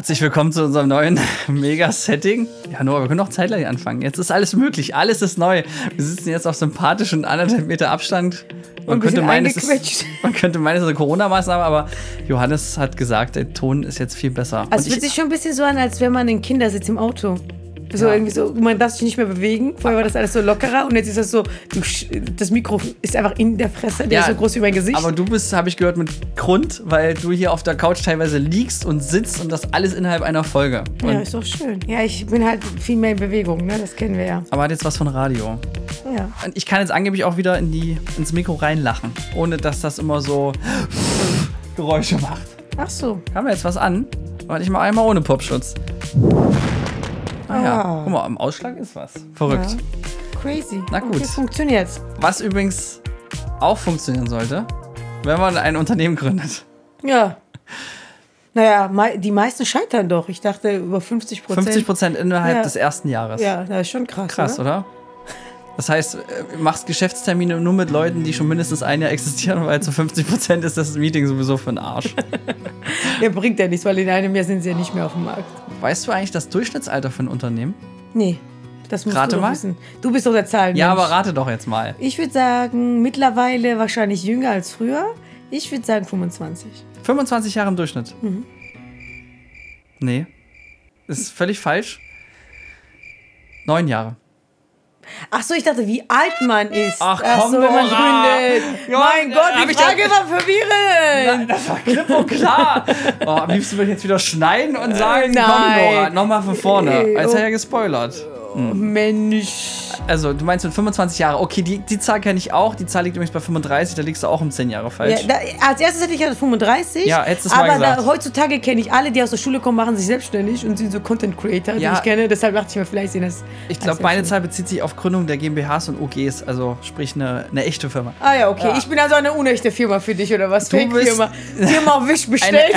Herzlich willkommen zu unserem neuen Mega-Setting. Ja, Noah, wir können noch zeitgleich anfangen. Jetzt ist alles möglich, alles ist neu. Wir sitzen jetzt auf sympathischen anderthalb Meter Abstand. Man, Ein könnte meinen, es ist, man könnte meinen, es ist eine Corona-Maßnahme, aber Johannes hat gesagt, der Ton ist jetzt viel besser. Also es fühlt sich schon ein bisschen so an, als wenn man in Kindersitz im Auto. So Ja. irgendwie so, man darf sich nicht mehr bewegen. Vorher war das alles so lockerer und jetzt ist das so, das Mikro ist einfach in der Fresse, der Ja, ist so groß wie mein Gesicht. Aber du bist, habe ich gehört, mit Grund, weil du hier auf der Couch teilweise liegst und sitzt und das alles innerhalb einer Folge. Und, ja, ist doch schön. Ja, ich bin halt viel mehr in Bewegung, ne? das kennen wir ja. aber hat jetzt was von Radio. ja. Und ich kann jetzt angeblich auch wieder in die, ins Mikro reinlachen, ohne dass das immer so Geräusche macht. Ach so. Haben wir jetzt was an? Aber ich mal einmal ohne Popschutz. Ah ja, Ah. guck mal, im Ausschlag ist was. Verrückt. Ja. Crazy. Na gut. Okay, funktioniert's. Was übrigens auch funktionieren sollte, wenn man ein Unternehmen gründet. Ja. Naja, die meisten scheitern doch. Ich dachte über 50 Prozent. 50 Prozent innerhalb Ja. des ersten Jahres. Ja, das ist schon krass. Krass, oder? oder? Das heißt, äh, machst Geschäftstermine nur mit Leuten, die schon mindestens ein Jahr existieren, weil zu 50 Prozent ist das Meeting sowieso für den Arsch. Der bringt ja nichts, weil in einem Jahr sind sie ja nicht mehr auf dem Markt. Weißt du eigentlich das Durchschnittsalter für ein Unternehmen? Nee, das musst Rate du mal. wissen. Du bist doch der Zahlen. Ja, aber rate doch jetzt mal. Ich würde sagen, mittlerweile wahrscheinlich jünger als früher. Ich würde sagen 25. 25 Jahre im Durchschnitt. Mhm. Nee. Ist völlig falsch. Neun Jahre. Ach so, ich dachte, wie alt man ist. Ach, Ach komm, so, wenn man gründet. Ja, mein Gott, die Frage war verwirrend. Das war klipp und klar. Oh, am liebsten würde ich jetzt wieder schneiden und sagen, Äh, komm nein. Nora, nochmal von vorne. Äh, Als oh. hätte er gespoilert. Mensch. Also, du meinst mit 25 Jahre. Okay, die, die Zahl kenne ich auch. Die Zahl liegt übrigens bei 35. Da liegst du auch um 10 Jahre Ja, falsch. da, als erstes hätte ich ja 35. Ja, hättest du's mal aber da, gesagt. heutzutage kenne ich alle, die aus der Schule kommen, machen sich selbstständig und sind so Content Creator, Ja. die ich kenne. Deshalb dachte ich mir, vielleicht sehen das. ich glaube, meine. Zahl bezieht sich auf Gründung der GmbHs und OGs. Also, sprich, eine, eine echte Firma. Ah ja, okay. Ja. Ich bin also eine unechte Firma für dich, oder was? Fake-Firma. Firma auf Wisch bestellt.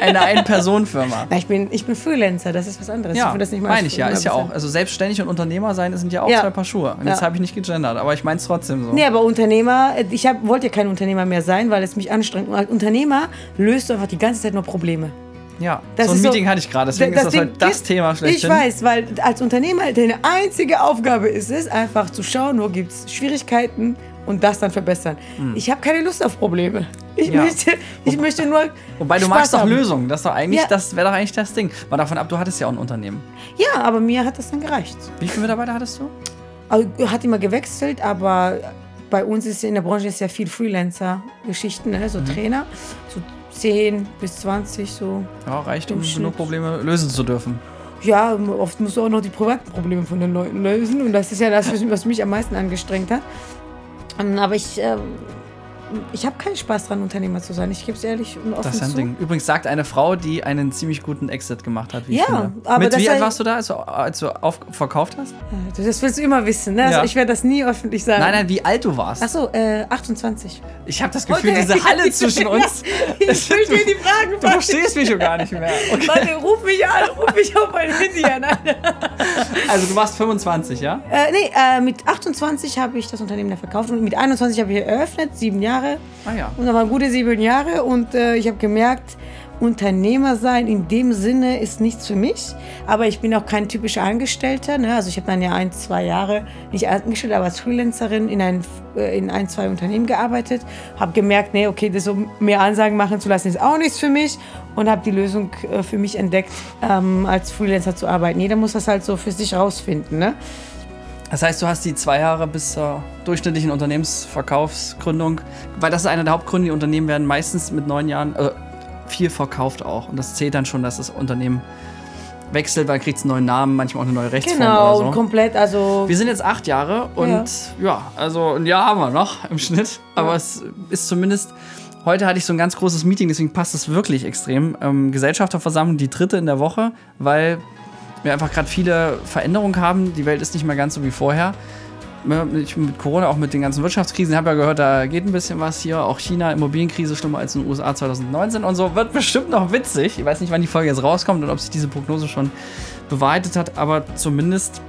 eine Ein-Personen-Firma. Na, ich bin, ich bin Freelancer, das ist was anderes. Ich Ja, finde das nicht meine ich ja, ist ja auch. Also selbstständig und Unternehmer sein sind ja auch Ja. zwei Paar Schuhe. Und jetzt Ja. habe ich nicht gegendert, aber ich meine es trotzdem so. Nee, aber Unternehmer, ich hab, wollte ja kein Unternehmer mehr sein, weil es mich anstrengt. Und als Unternehmer löst du einfach die ganze Zeit nur Probleme. Ja, Das so ein ist so- Meeting hatte ich gerade, deswegen ist das Ding heute das ist- Thema schlechthin. Ich weiß, weil als Unternehmer deine einzige Aufgabe ist es, einfach zu schauen, wo gibt es Schwierigkeiten und das dann verbessern. Ich habe keine Lust auf Probleme. Ich. Ja. möchte, ich möchte nur. Wobei du Spaß magst doch. Lösungen. Das, ist doch eigentlich, Ja. das wäre doch eigentlich das Ding. Mal davon ab, du hattest ja auch ein Unternehmen. Ja, aber mir hat das dann gereicht. Wie viele Mitarbeiter hattest du? Also, hat immer gewechselt, aber bei uns ist in der Branche ja viel Freelancer-Geschichten, ne? so Mhm. Trainer, so 10 bis 20 so. Ja, reicht, um Schnitt. genug Probleme lösen zu dürfen. Ja, oft musst du auch noch die privaten Probleme von den Leuten lösen und das ist ja das, was mich am meisten angestrengt hat. Ähm, Aber ich, ähm, ich habe keinen Spaß dran, Unternehmer zu sein. Ich gebe es ehrlich und offen Das ist ein zu. Ding. Übrigens sagt eine Frau, die einen ziemlich guten Exit gemacht hat, wie ich Ja, finde. aber Mit wie alt warst du da, als du, als du auf, verkauft hast? Ja, Das willst du immer wissen, ne? Also Ja. ich werde das nie öffentlich sagen. Nein, nein, wie alt du warst. Ach so, äh, 28. Ich habe das Gefühl, Okay. diese Halle zwischen uns. Ich will dir die Fragen Du verstehst mich schon gar nicht mehr. Okay. Warte, ruf mich an, ruf mich auf mein Handy an. Also du warst 25, ja? Äh, nee, äh, mit 28 habe ich das Unternehmen dann verkauft und mit 21 habe ich eröffnet, sieben Jahre. Ah ja. Und da waren gute sieben Jahre und äh, ich habe gemerkt, Unternehmer sein in dem Sinne ist nichts für mich. Aber ich bin auch kein typischer Angestellter. Ne? Also ich habe dann ja ein, zwei Jahre, nicht angestellt, aber als Freelancerin in ein, äh, in ein zwei Unternehmen gearbeitet. Habe gemerkt, nee, okay, das so mehr Ansagen machen zu lassen ist auch nichts für mich. Und habe die Lösung äh, für mich entdeckt, ähm, als Freelancer zu arbeiten. Jeder muss das halt so für sich rausfinden. Ne? Das heißt, du hast die zwei Jahre bis zur durchschnittlichen Unternehmensverkaufsgründung, weil das ist einer der Hauptgründe, die Unternehmen werden meistens mit neun Jahren äh, viel verkauft auch. Und das zählt dann schon, dass das Unternehmen wechselt, weil kriegt es einen neuen Namen, manchmal auch eine neue Rechtsform Genau, oder so. komplett, also Wir sind jetzt acht Jahre und ja. also ein Jahr haben wir noch im Schnitt. Aber Ja. es ist zumindest. Heute hatte ich so ein ganz großes Meeting, deswegen passt es wirklich extrem. Ähm, Gesellschafterversammlung, die dritte in der Woche, weil wir einfach gerade viele Veränderungen haben. Die Welt ist nicht mehr ganz so wie vorher. Ich mit Corona, auch mit den ganzen Wirtschaftskrisen, habe ja gehört, da geht ein bisschen was hier. Auch China, Immobilienkrise schlimmer als in den USA 2019 und so. Wird bestimmt noch witzig. Ich weiß nicht, wann die Folge jetzt rauskommt und ob sich diese Prognose schon bewahrheitet hat, aber zumindest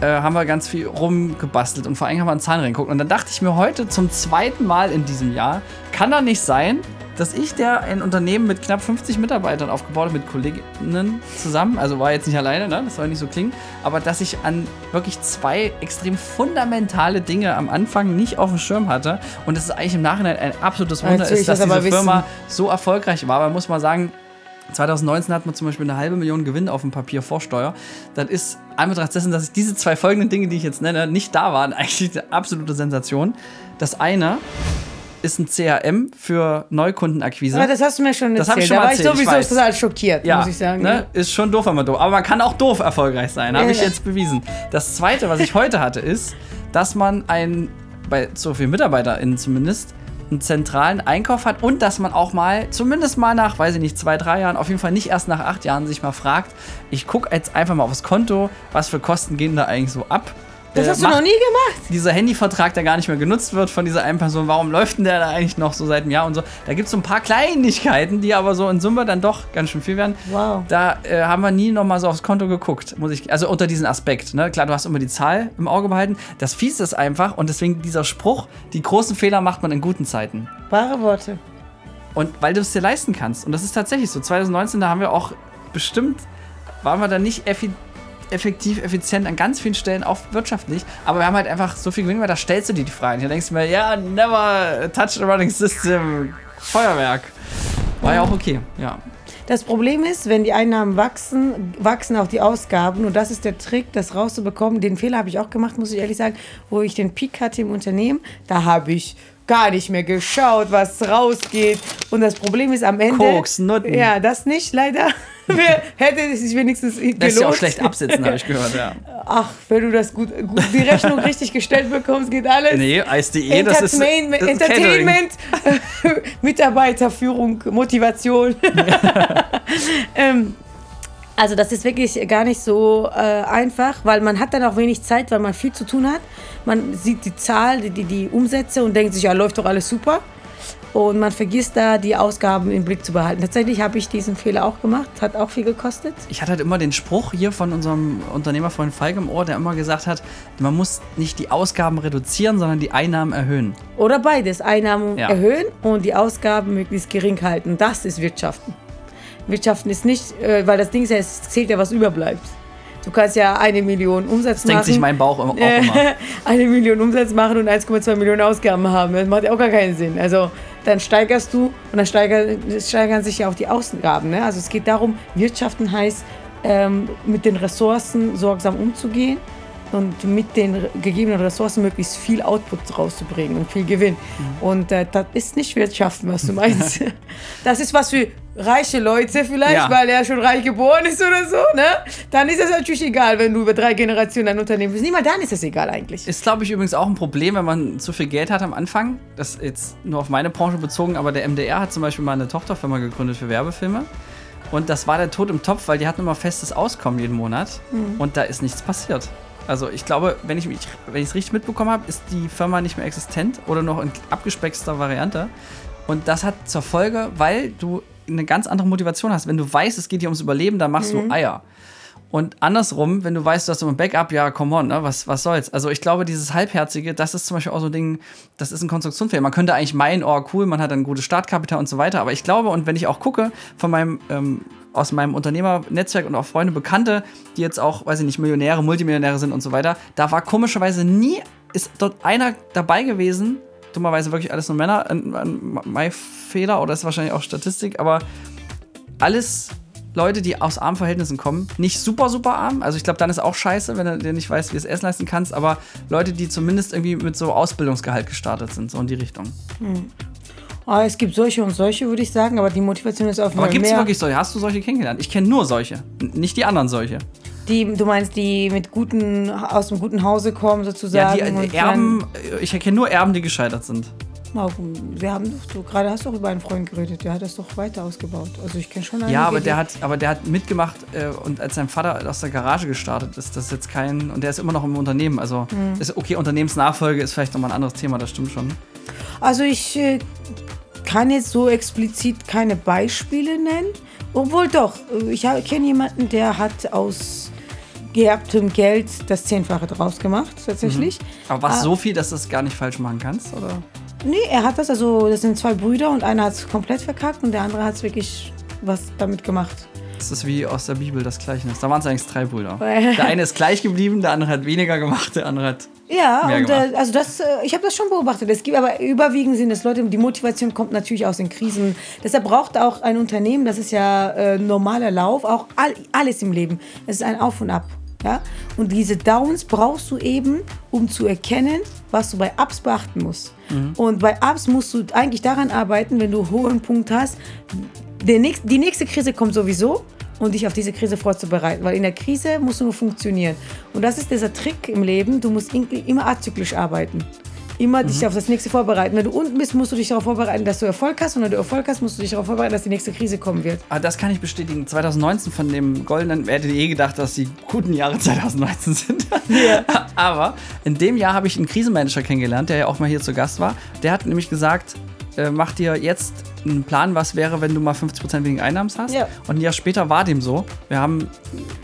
äh, haben wir ganz viel rumgebastelt und vor allem haben wir an Zahlen reingeguckt. Und dann dachte ich mir heute zum zweiten Mal in diesem Jahr, kann doch nicht sein, dass ich, der ein Unternehmen mit knapp 50 Mitarbeitern aufgebaut habe, mit Kolleginnen zusammen, also war jetzt nicht alleine, ne? das soll nicht so klingen, aber dass ich an wirklich zwei extrem fundamentale Dinge am Anfang nicht auf dem Schirm hatte und es ist eigentlich im Nachhinein ein absolutes Wunder ist, dass das diese aber Firma wissen. so erfolgreich war. Man muss mal sagen, 2019 hat man zum Beispiel eine halbe Million Gewinn auf dem Papier vor Steuer. Das ist an Betracht dessen, dass ich diese zwei folgenden Dinge, die ich jetzt nenne, nicht da waren, eigentlich eine absolute Sensation. Das eine ist ein CRM für Neukundenakquise. Aber das hast du mir schon Das erzählt. hab ich schon da war erzählt, ich sowieso total schockiert, muss ich sagen. Ne? Ist schon doof, wenn man doof. Aber man kann auch doof erfolgreich sein, habe Ja, ich ja. jetzt bewiesen. Das zweite, was ich heute hatte, ist, dass man ein, bei so vielen MitarbeiterInnen zumindest, einen zentralen Einkauf hat und dass man auch mal, zumindest mal nach, weiß ich nicht, zwei, drei Jahren, auf jeden Fall nicht erst nach acht Jahren, sich mal fragt, ich gucke jetzt einfach mal aufs Konto, was für Kosten gehen da eigentlich so ab. Das Äh, hast du macht noch nie gemacht. dieser Handyvertrag, der gar nicht mehr genutzt wird von dieser einen Person, warum läuft denn der da eigentlich noch so seit einem Jahr und so? Da gibt es so ein paar Kleinigkeiten, die aber so in Summe dann doch ganz schön viel werden. Wow. Da äh, haben wir nie noch mal so aufs Konto geguckt, muss ich, also unter diesen Aspekt. Ne? Klar, du hast immer die Zahl im Auge behalten. Das Fies ist einfach und deswegen dieser Spruch, die großen Fehler macht man in guten Zeiten. Wahre Worte. Und weil du es dir leisten kannst. Und das ist tatsächlich so. 2019, da haben wir auch bestimmt, waren wir da nicht effi effektiv, effizient an ganz vielen Stellen, auch wirtschaftlich. Aber wir haben halt einfach so viel Gewinn, weil da stellst du dir die Fragen. Da denkst du mir, ja, never touch the running system. Feuerwerk. War ja auch okay, ja. Das Problem ist, wenn die Einnahmen wachsen, wachsen auch die Ausgaben. Und das ist der Trick, das rauszubekommen. Den Fehler habe ich auch gemacht, muss ich ehrlich sagen, wo ich den Peak hatte im Unternehmen. Da habe ich gar nicht mehr geschaut, was rausgeht. Und das Problem ist am Ende. Koks, Nutten. Ja, das nicht, leider. Wer hätte es sich wenigstens gelohnt. Lässt sich auch schlecht absitzen, habe ich gehört, ja. Ach, wenn du das gut, gut die Rechnung richtig gestellt bekommst, geht alles. Nee, Eis.de, das ist. Entertainment, das ist. Entertainment Mitarbeiterführung, Motivation. ähm, also das ist wirklich gar nicht so äh, einfach, weil man hat dann auch wenig Zeit, weil man viel zu tun hat. Man sieht die Zahl, die, die, die Umsätze und denkt sich, ja, läuft doch alles super. Und man vergisst da, die Ausgaben im Blick zu behalten. Tatsächlich habe ich diesen Fehler auch gemacht, hat auch viel gekostet. Ich hatte halt immer den Spruch hier von unserem Unternehmerfreund Falk im Ohr, der immer gesagt hat, man muss nicht die Ausgaben reduzieren, sondern die Einnahmen erhöhen. Oder beides, Einnahmen Ja. erhöhen und die Ausgaben möglichst gering halten. Das ist Wirtschaften. Wirtschaften ist nicht, äh, weil das Ding ist ja, es zählt ja, was überbleibt. Du kannst ja eine Million Umsatz Denkt machen. sich mein Bauch auch immer. eine Million Umsatz machen und 1,2 Millionen Ausgaben haben. Das macht ja auch gar keinen Sinn. Also dann steigerst du und dann steiger, steigern sich ja auch die Ausgaben. Ne? Also es geht darum, Wirtschaften heißt, ähm, mit den Ressourcen sorgsam umzugehen und mit den gegebenen Ressourcen möglichst viel Output rauszubringen und viel Gewinn. Mhm. Und äh, das ist nicht Wirtschaften, was du meinst. das ist was für reiche Leute vielleicht, Ja. weil er schon reich geboren ist oder so. Ne? Dann ist es natürlich egal, wenn du über drei Generationen ein Unternehmen bist. Niemand dann ist es egal eigentlich. Ist, glaube ich, übrigens auch ein Problem, wenn man zu viel Geld hat am Anfang. Das ist jetzt nur auf meine Branche bezogen, aber der MDR hat zum Beispiel mal eine Tochterfirma gegründet für Werbefilme. Und das war der Tod im Topf, weil die hatten immer festes Auskommen jeden Monat. Und da ist nichts passiert. Also ich glaube, wenn ich mich, wenn ich es richtig mitbekommen habe, ist die Firma nicht mehr existent oder noch in abgespeckster Variante. Und das hat zur Folge, weil du eine ganz andere Motivation hast. Wenn du weißt, es geht hier ums Überleben, dann machst du Eier. Und andersrum, wenn du weißt, du hast immer ein Backup, ja, come on, ne? was, was soll's. Also ich glaube, dieses Halbherzige, das ist zum Beispiel auch so ein Ding, das ist ein Konstruktionsfehler. Man könnte eigentlich meinen, oh cool, man hat ein gutes Startkapital und so weiter. Aber ich glaube, und wenn ich auch gucke, von meinem, ähm, aus meinem Unternehmernetzwerk und auch Freunde, Bekannte, die jetzt auch, weiß ich nicht, Millionäre, Multimillionäre sind und so weiter, da war komischerweise nie, ist dort einer dabei gewesen, dummerweise wirklich alles nur Männer, ein, ein, mein Fehler oder ist wahrscheinlich auch Statistik, aber alles Leute, die aus armen Verhältnissen kommen, nicht super, super arm. Also ich glaube, dann ist auch scheiße, wenn du dir nicht weißt, wie du es essen leisten kannst, aber Leute, die zumindest irgendwie mit so Ausbildungsgehalt gestartet sind, so in die Richtung. Ah, es gibt solche und solche, würde ich sagen, aber die Motivation ist auf jeden Aber Fall gibt es wirklich solche? Hast du solche kennengelernt? Ich kenne nur solche, nicht die anderen solche. Die, du meinst, die mit guten, aus einem guten Hause kommen, Ja, sozusagen. die und äh, Erben, äh, ich kenne nur Erben, die gescheitert sind. Oh, wir haben doch, du gerade hast doch über einen Freund geredet, der hat das doch weiter ausgebaut. Also ich kenne schon einige, Ja, aber die- der hat, aber der hat mitgemacht äh, und als sein Vater aus der Garage gestartet ist, das ist jetzt kein. Und der ist immer noch im Unternehmen. Also ist okay, Unternehmensnachfolge ist vielleicht nochmal ein anderes Thema, das stimmt schon. Also ich äh, kann jetzt so explizit keine Beispiele nennen. Obwohl doch, äh, ich kenne jemanden, der hat aus geerbtem Geld das Zehnfache draus gemacht, tatsächlich. Aber was Ah. so viel, dass du es gar nicht falsch machen kannst? Oder? Nee, er hat das, also das sind zwei Brüder und einer hat es komplett verkackt und der andere hat es wirklich was damit gemacht. Das ist wie aus der Bibel das Gleichnis. Da waren es eigentlich drei Brüder. Der eine ist gleich geblieben, der andere hat weniger gemacht, der andere hat. Ja, Mehr und äh, gemacht. also das, äh, ich habe das schon beobachtet. Es gibt aber überwiegend sind es Leute, die Motivation kommt natürlich aus den Krisen. Deshalb braucht auch ein Unternehmen, das ist ja äh, normaler Lauf, auch all, alles im Leben. Es ist ein Auf und Ab. Ja? Und diese Downs brauchst du eben, um zu erkennen, was du bei Ups beachten musst. Und bei Ups musst du eigentlich daran arbeiten, wenn du einen hohen Punkt hast. Nächst, die nächste Krise kommt sowieso und dich auf diese Krise vorzubereiten. Weil in der Krise musst du nur funktionieren. Und das ist dieser Trick im Leben. Du musst immer azyklisch arbeiten. Immer dich auf das nächste vorbereiten. Wenn du unten bist, musst du dich darauf vorbereiten, dass du Erfolg hast. Und wenn du Erfolg hast, musst du dich darauf vorbereiten, dass die nächste Krise kommen wird. Aber das kann ich bestätigen. 2019 von dem goldenen, wer hätte je gedacht, dass die guten Jahre 2019 sind. Aber in dem Jahr habe ich einen Krisenmanager kennengelernt, der ja auch mal hier zu Gast war. Der hat nämlich gesagt, äh, mach dir jetzt einen Plan, was wäre, wenn du mal 50% weniger Einnahmen hast. Ja. Und ein Jahr später war dem so. Wir haben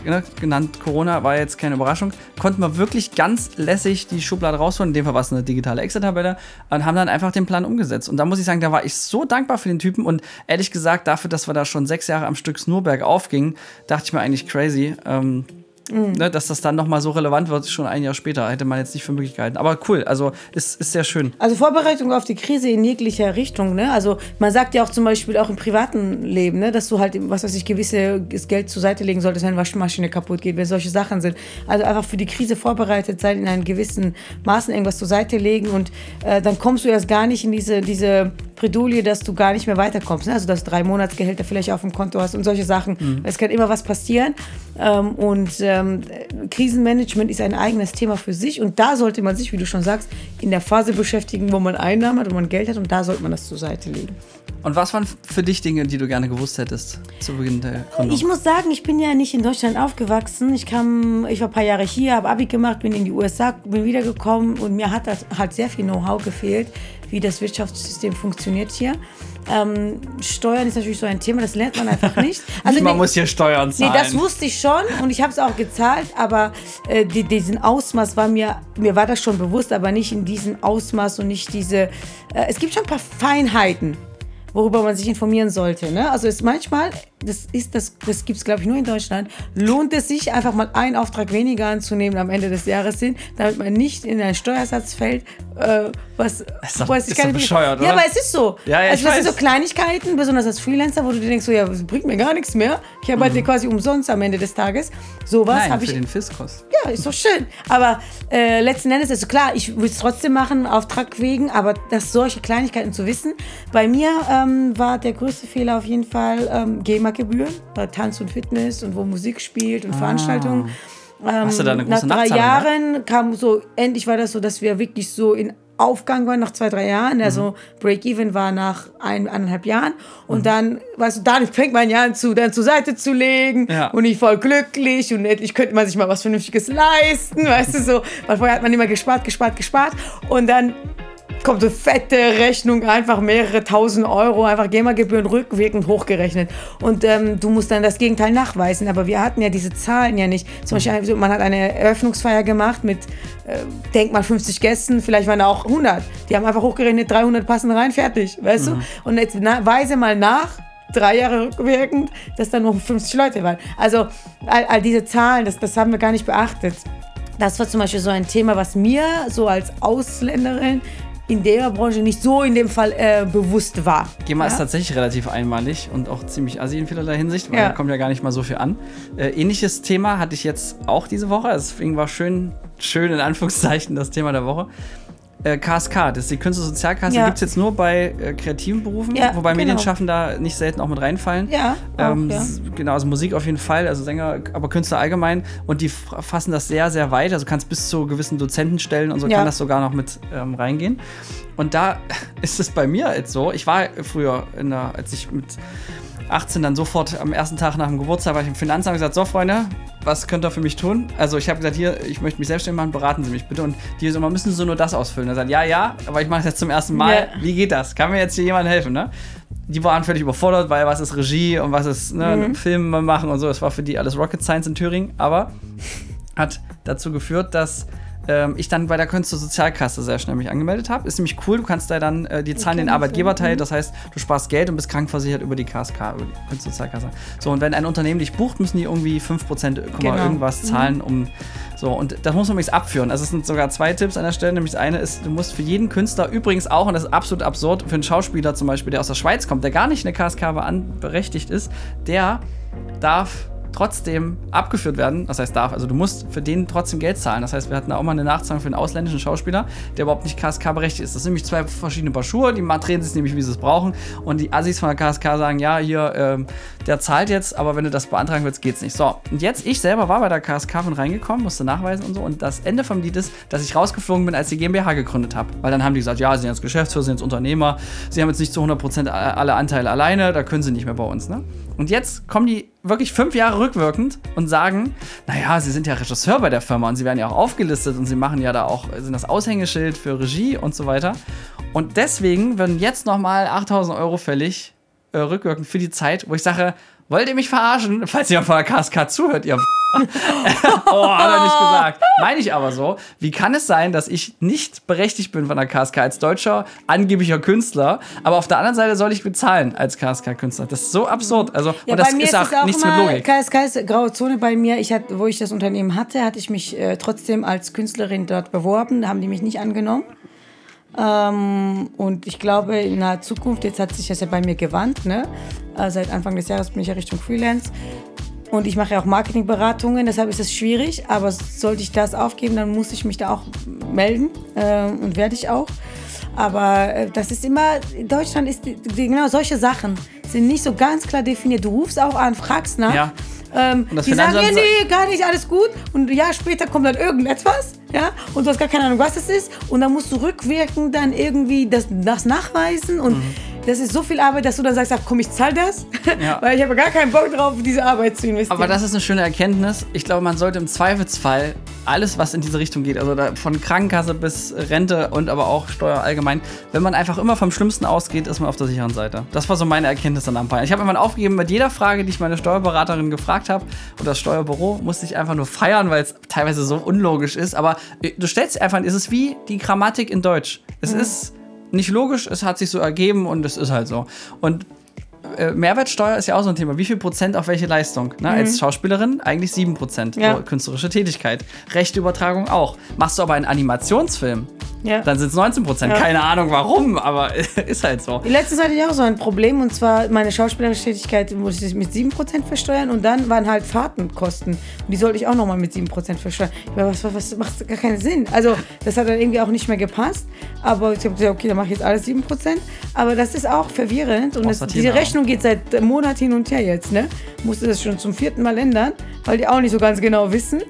ne, genannt, Corona war jetzt keine Überraschung. Konnten wir wirklich ganz lässig die Schublade rausholen. In dem Fall war es eine digitale Excel-Tabelle. Und haben dann einfach den Plan umgesetzt. Und da muss ich sagen, da war ich so dankbar für den Typen. Und ehrlich gesagt, dafür, dass wir da schon sechs Jahre am Stück Snurberg aufgingen, dachte ich mir eigentlich crazy. Ähm, ne, dass das dann nochmal so relevant wird, schon ein Jahr später. Hätte man jetzt nicht für möglich gehalten. Aber cool, also ist, ist sehr schön. Also Vorbereitung auf die Krise in jeglicher Richtung. Ne? Also man sagt ja auch zum Beispiel auch im privaten Leben, ne? dass du halt, was weiß ich, gewisses Geld zur Seite legen solltest, wenn eine Waschmaschine kaputt geht, wenn solche Sachen sind. Also einfach für die Krise vorbereitet sein, in einem gewissen Maßen irgendwas zur Seite legen und äh, dann kommst du erst gar nicht in diese, diese Bredouille, dass du gar nicht mehr weiterkommst. Ne? Also dass du drei Monatsgehälter vielleicht auf dem Konto hast und solche Sachen. Es kann immer was passieren. Ähm, und ähm, Krisenmanagement ist ein eigenes Thema für sich. Und da sollte man sich, wie du schon sagst, in der Phase beschäftigen, wo man Einnahmen hat, wo man Geld hat. Und da sollte man das zur Seite legen. Und was waren für dich Dinge, die du gerne gewusst hättest zu Beginn der Gründung? Ich muss sagen, ich bin ja nicht in Deutschland aufgewachsen. Ich kam, ich war ein paar Jahre hier, habe Abi gemacht, bin in die USA, bin wiedergekommen und mir hat das halt sehr viel Know-how gefehlt, wie das Wirtschaftssystem funktioniert hier. Ähm, Steuern ist natürlich so ein Thema, das lernt man einfach nicht. Also man nee- muss hier Steuern Nee, zahlen. das wusste ich schon und ich habe es auch gezahlt, aber äh, die, diesen Ausmaß war mir, mir war das schon bewusst, aber nicht in diesem Ausmaß und nicht diese. Äh, es gibt schon ein paar Feinheiten, worüber man sich informieren sollte. Ne? Also es manchmal, das ist das, das gibt es glaube ich nur in Deutschland, lohnt es sich einfach mal einen Auftrag weniger anzunehmen am Ende des Jahres hin, damit man nicht in einen Steuersatz fällt, äh, was, Ist doch- was ich ist nicht- bescheuert, Ja, oder? aber es ist so. Ja, ja, also das sind so Kleinigkeiten, besonders als Freelancer, wo du dir denkst, so, ja, das bringt mir gar nichts mehr. Ich arbeite quasi umsonst am Ende des Tages. Sowas Mhm. Nein, habe für ich. den Fiskos. Ja, ist doch schön. Aber äh, letzten Endes ist es klar, ich würde es trotzdem machen, Auftrag wegen, aber dass solche Kleinigkeiten zu wissen. Bei mir ähm, war der größte Fehler auf jeden Fall ähm, GEMA-Gebühren bei Tanz und Fitness und wo Musik spielt und Veranstaltungen. Ah. Hast du da eine Nach große drei Nachzahlung gehabt? Jahren kam so, endlich war das so, dass wir wirklich so in Aufgang waren nach zwei, drei Jahren. Also Break-Even war nach ein, eineinhalb Jahren. Und dann, weißt du, dann fängt man ja an, zu, dann zur Seite zu legen. Ja. Und ich voll glücklich und endlich könnte man sich mal was Vernünftiges leisten, weißt du so. Weil vorher hat man immer gespart, gespart, gespart. Und dann kommt so fette Rechnung, einfach mehrere tausend Euro, einfach GEMA-Gebühren rückwirkend hochgerechnet. Und ähm, du musst dann das Gegenteil nachweisen. Aber wir hatten ja diese Zahlen ja nicht. Zum Beispiel, also man hat eine Eröffnungsfeier gemacht mit, äh, denk mal 50 Gästen, vielleicht waren da auch 100. Die haben einfach hochgerechnet, 300 passen rein, fertig, weißt du? Und jetzt weise mal nach, drei Jahre rückwirkend, dass dann nur 50 Leute waren. Also all, all diese Zahlen, das, das haben wir gar nicht beachtet. Das war zum Beispiel so ein Thema, was mir so als Ausländerin in der Branche nicht so in dem Fall äh, bewusst war. GEMA Ja? ist tatsächlich relativ einmalig und auch ziemlich assi in vielerlei Hinsicht, weil Ja. da kommt ja gar nicht mal so viel an. Äh, ähnliches Thema hatte ich jetzt auch diese Woche, deswegen war schön, schön in Anführungszeichen das Thema der Woche. Äh, KSK, das ist die Künstlersozialkasse, Ja. gibt es jetzt nur bei äh, kreativen Berufen, Ja, wobei genau. Medienschaffender nicht selten auch mit reinfallen. Ja, auch, Ähm, ja. Genau, also Musik auf jeden Fall, also Sänger, aber Künstler allgemein. Und die fassen das sehr, sehr weit. Also du kannst bis zu gewissen Dozentenstellen und so Ja. kann das sogar noch mit ähm, reingehen. Und da ist es bei mir jetzt so, ich war früher, in der, als ich mit 18 dann sofort am ersten Tag nach dem Geburtstag war ich im Finanzamt und gesagt, so Freunde, was könnt ihr für mich tun? Also ich habe gesagt, hier, ich möchte mich selbstständig machen, beraten Sie mich bitte. Und die so, man müssen so nur das ausfüllen. Er sagt, ja, ja, aber ich mache es jetzt zum ersten Mal. Ja. Wie geht das? Kann mir jetzt hier jemand helfen, ne? Die waren völlig überfordert, weil was ist Regie und was ist ne, Mhm. Film machen und so. Das war für die alles Rocket Science in Thüringen, aber hat dazu geführt, dass ähm, ich dann bei der Künstlersozialkasse sehr schnell mich angemeldet habe. Ist nämlich cool, du kannst da dann, äh, die zahlen den Arbeitgeberteil, das heißt, du sparst Geld und bist krankversichert über die KSK, über die Künstlersozialkasse. So, und wenn ein Unternehmen dich bucht, müssen die irgendwie 5% genau. irgendwas zahlen, um so, und das muss man übrigens abführen. Also es sind sogar zwei Tipps an der Stelle. Nämlich das eine ist, du musst für jeden Künstler übrigens auch, und das ist absolut absurd, für einen Schauspieler zum Beispiel, der aus der Schweiz kommt, der gar nicht eine KSK berechtigt ist, der darf trotzdem abgeführt werden. Das heißt, darf. Also du musst für den trotzdem Geld zahlen. Das heißt, wir hatten auch mal eine Nachzahlung für einen ausländischen Schauspieler, der überhaupt nicht KSK berechtigt ist. Das sind nämlich zwei verschiedene Paar Schuhe. Die drehen sich nämlich, wie sie es brauchen. Und die Assis von der KSK sagen, ja, hier, ähm, der zahlt jetzt, aber wenn du das beantragen willst, geht's nicht. So, und jetzt, ich selber war bei der KSK von reingekommen, musste nachweisen und so. Und das Ende vom Lied ist, dass ich rausgeflogen bin, als die GmbH gegründet habe. Weil dann haben die gesagt, ja, sie sind jetzt Geschäftsführer, sie sind jetzt Unternehmer, sie haben jetzt nicht zu 100% alle Anteile alleine, da können sie nicht mehr bei uns. Ne? Und jetzt kommen die wirklich fünf Jahre rückwirkend und sagen, naja, sie sind ja Regisseur bei der Firma und sie werden ja auch aufgelistet und sie machen ja da auch, sind das Aushängeschild für Regie und so weiter. Und deswegen werden jetzt nochmal 8000 Euro fällig, äh, rückwirkend für die Zeit, wo ich sage, wollt ihr mich verarschen? Falls ihr der KSK zuhört, ihr oh, hat er nicht gesagt. Meine ich aber so. Wie kann es sein, dass ich nicht berechtigt bin von der KSK als deutscher, angeblicher Künstler, aber auf der anderen Seite soll ich bezahlen als KSK-Künstler? Das ist so absurd. Also, ja, und das ist auch, auch nichts mit Logik. KSK ist graue Zone bei mir. Ich hatte, wo ich das Unternehmen hatte, hatte ich mich äh, trotzdem als Künstlerin dort beworben. Da haben die mich nicht angenommen. Ähm, und ich glaube, in naher Zukunft, jetzt hat sich das ja bei mir gewandt, ne? Äh, seit Anfang des Jahres bin ich ja Richtung Freelance. Und ich mache ja auch Marketingberatungen, deshalb ist es schwierig. Aber sollte ich das aufgeben, dann muss ich mich da auch melden äh, und werde ich auch. Aber äh, das ist immer, in Deutschland ist die, die, genau solche Sachen sind nicht so ganz klar definiert. Du rufst auch an, fragst nach. Ja. Ähm, die sagen, ja, nee, gar nicht, alles gut. Und ein Jahr später kommt dann irgendetwas, ja, und du hast gar keine Ahnung, was es ist. Und dann musst du rückwirkend dann irgendwie das, das nachweisen. Und mhm das ist so viel Arbeit, dass du dann sagst, ach, komm, ich zahl das, ja. weil ich habe gar keinen Bock drauf, diese Arbeit zu investieren. Aber das ist eine schöne Erkenntnis. Ich glaube, man sollte im Zweifelsfall alles, was in diese Richtung geht, also von Krankenkasse bis Rente und aber auch Steuer allgemein, wenn man einfach immer vom Schlimmsten ausgeht, ist man auf der sicheren Seite. Das war so meine Erkenntnis an Anfang. Ich habe immer aufgegeben, mit jeder Frage, die ich meine Steuerberaterin gefragt habe oder das Steuerbüro, musste ich einfach nur feiern, weil es teilweise so unlogisch ist. Aber du stellst einfach, es ist wie die Grammatik in Deutsch. Es mhm. ist nicht logisch, es hat sich so ergeben und es ist halt so. Und äh, Mehrwertsteuer ist ja auch so ein Thema. Wie viel Prozent auf welche Leistung? Ne? Mhm. Als Schauspielerin eigentlich 7 Prozent. Ja. künstlerische Tätigkeit. Rechteübertragung auch. Machst du aber einen Animationsfilm, ja. dann sind es 19 Prozent. Ja. Keine Ahnung warum, aber ist halt so. Letztes hatte ich auch so ein Problem und zwar meine schauspielerische Tätigkeit musste ich mit 7 Prozent versteuern und dann waren halt Fahrtenkosten. Und die sollte ich auch nochmal mit 7 Prozent versteuern. Ich meine, was, was, was macht gar keinen Sinn. Also, das hat dann irgendwie auch nicht mehr gepasst. Aber ich habe gesagt, okay, dann mache ich jetzt alles 7 Prozent. Aber das ist auch verwirrend und das, diese Rechnung geht seit einem Monat hin und her jetzt. Ne? Musste das schon zum vierten Mal ändern, weil die auch nicht so ganz genau wissen.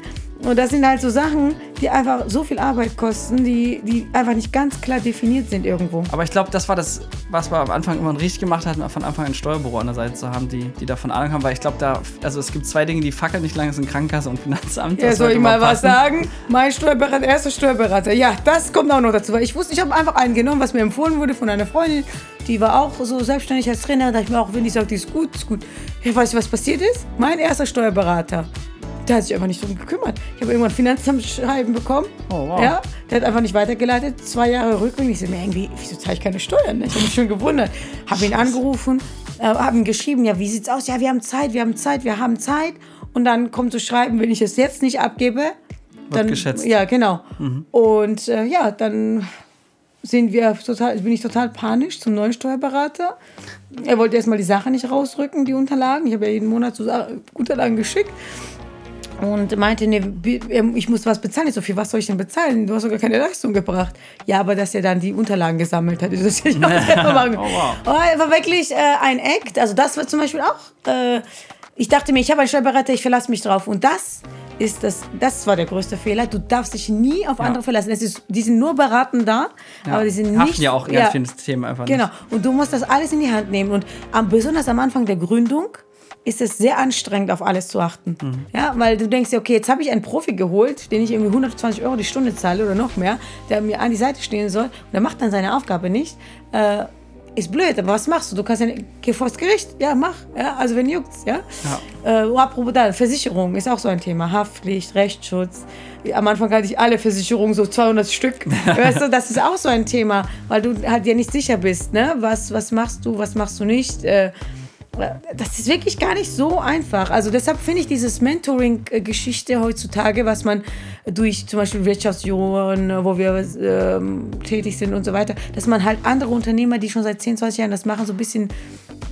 Und das sind halt so Sachen, die einfach so viel Arbeit kosten, die, die einfach nicht ganz klar definiert sind irgendwo. Aber ich glaube, das war das, was wir am Anfang immer richtig gemacht hatten, von Anfang ein Steuerbüro an der Seite zu haben, die, die davon Ahnung haben. Weil ich glaube, da, also es gibt zwei Dinge, die fackeln nicht lange, sind Krankenkasse und Finanzamt. Ja, soll ich mal was sagen? Mein Steuerberater, erster Steuerberater. Ja, das kommt auch noch dazu. Weil ich wusste, ich habe einfach einen genommen, was mir empfohlen wurde von einer Freundin. Die war auch so selbstständig als Trainer. Da dachte ich mir auch, wenn die sagt, die ist gut, ist gut. Ja, weißt du, was passiert ist? Mein erster Steuerberater der hat sich einfach nicht drum gekümmert. Ich habe irgendwann Finanzamtschreiben bekommen. Oh, wow. Ja, der hat einfach nicht weitergeleitet. Zwei Jahre rückwärts. Ich so, mir irgendwie, wieso zahle ich keine Steuern? Ich habe mich schon gewundert. Habe ihn angerufen, äh, habe ihm geschrieben, ja, wie sieht's aus? Ja, wir haben Zeit, wir haben Zeit, wir haben Zeit. Und dann kommt zu schreiben, wenn ich es jetzt nicht abgebe, dann Wird geschätzt. Ja, genau. Mhm. Und äh, ja, dann sind wir total, bin ich total panisch zum neuen Steuerberater. Er wollte erstmal die Sache nicht rausrücken, die Unterlagen. Ich habe ja jeden Monat so Unterlagen geschickt und meinte, nee, ähm, ich muss was bezahlen. Ich so viel, was soll ich denn bezahlen? Du hast sogar keine Leistung gebracht. Ja, aber dass er dann die Unterlagen gesammelt hat, das ich auch selber machen. oh, wow. oh, war wirklich äh, ein Act. Also das war zum Beispiel auch. Äh, ich dachte mir, ich habe einen Steuerberater, ich verlasse mich drauf. Und das ist das, das war der größte Fehler. Du darfst dich nie auf andere ja. verlassen. Es ist, die sind nur beratend da, ja. aber die sind nicht. ja auch ganz ja, viele Themen einfach Genau. Nicht. Und du musst das alles in die Hand nehmen. Und am, besonders am Anfang der Gründung ist es sehr anstrengend, auf alles zu achten. Mhm. Ja, weil du denkst dir, okay, jetzt habe ich einen Profi geholt, den ich irgendwie 120 Euro die Stunde zahle oder noch mehr, der mir an die Seite stehen soll und der macht dann seine Aufgabe nicht. Äh, ist blöd, aber was machst du? Du kannst ja, geh vors Gericht, ja, mach, ja, also wenn juckt's, ja. ja. Äh, oh, apropos da, Versicherung ist auch so ein Thema, Haftpflicht, Rechtsschutz. Am Anfang hatte ich alle Versicherungen, so 200 Stück, weißt du, das ist auch so ein Thema, weil du halt ja nicht sicher bist, ne, was, was machst du, was machst du nicht, äh, das ist wirklich gar nicht so einfach. Also deshalb finde ich dieses Mentoring-Geschichte heutzutage, was man durch zum Beispiel Wirtschaftsjungen, wo wir ähm, tätig sind und so weiter, dass man halt andere Unternehmer, die schon seit 10, 20 Jahren das machen, so ein bisschen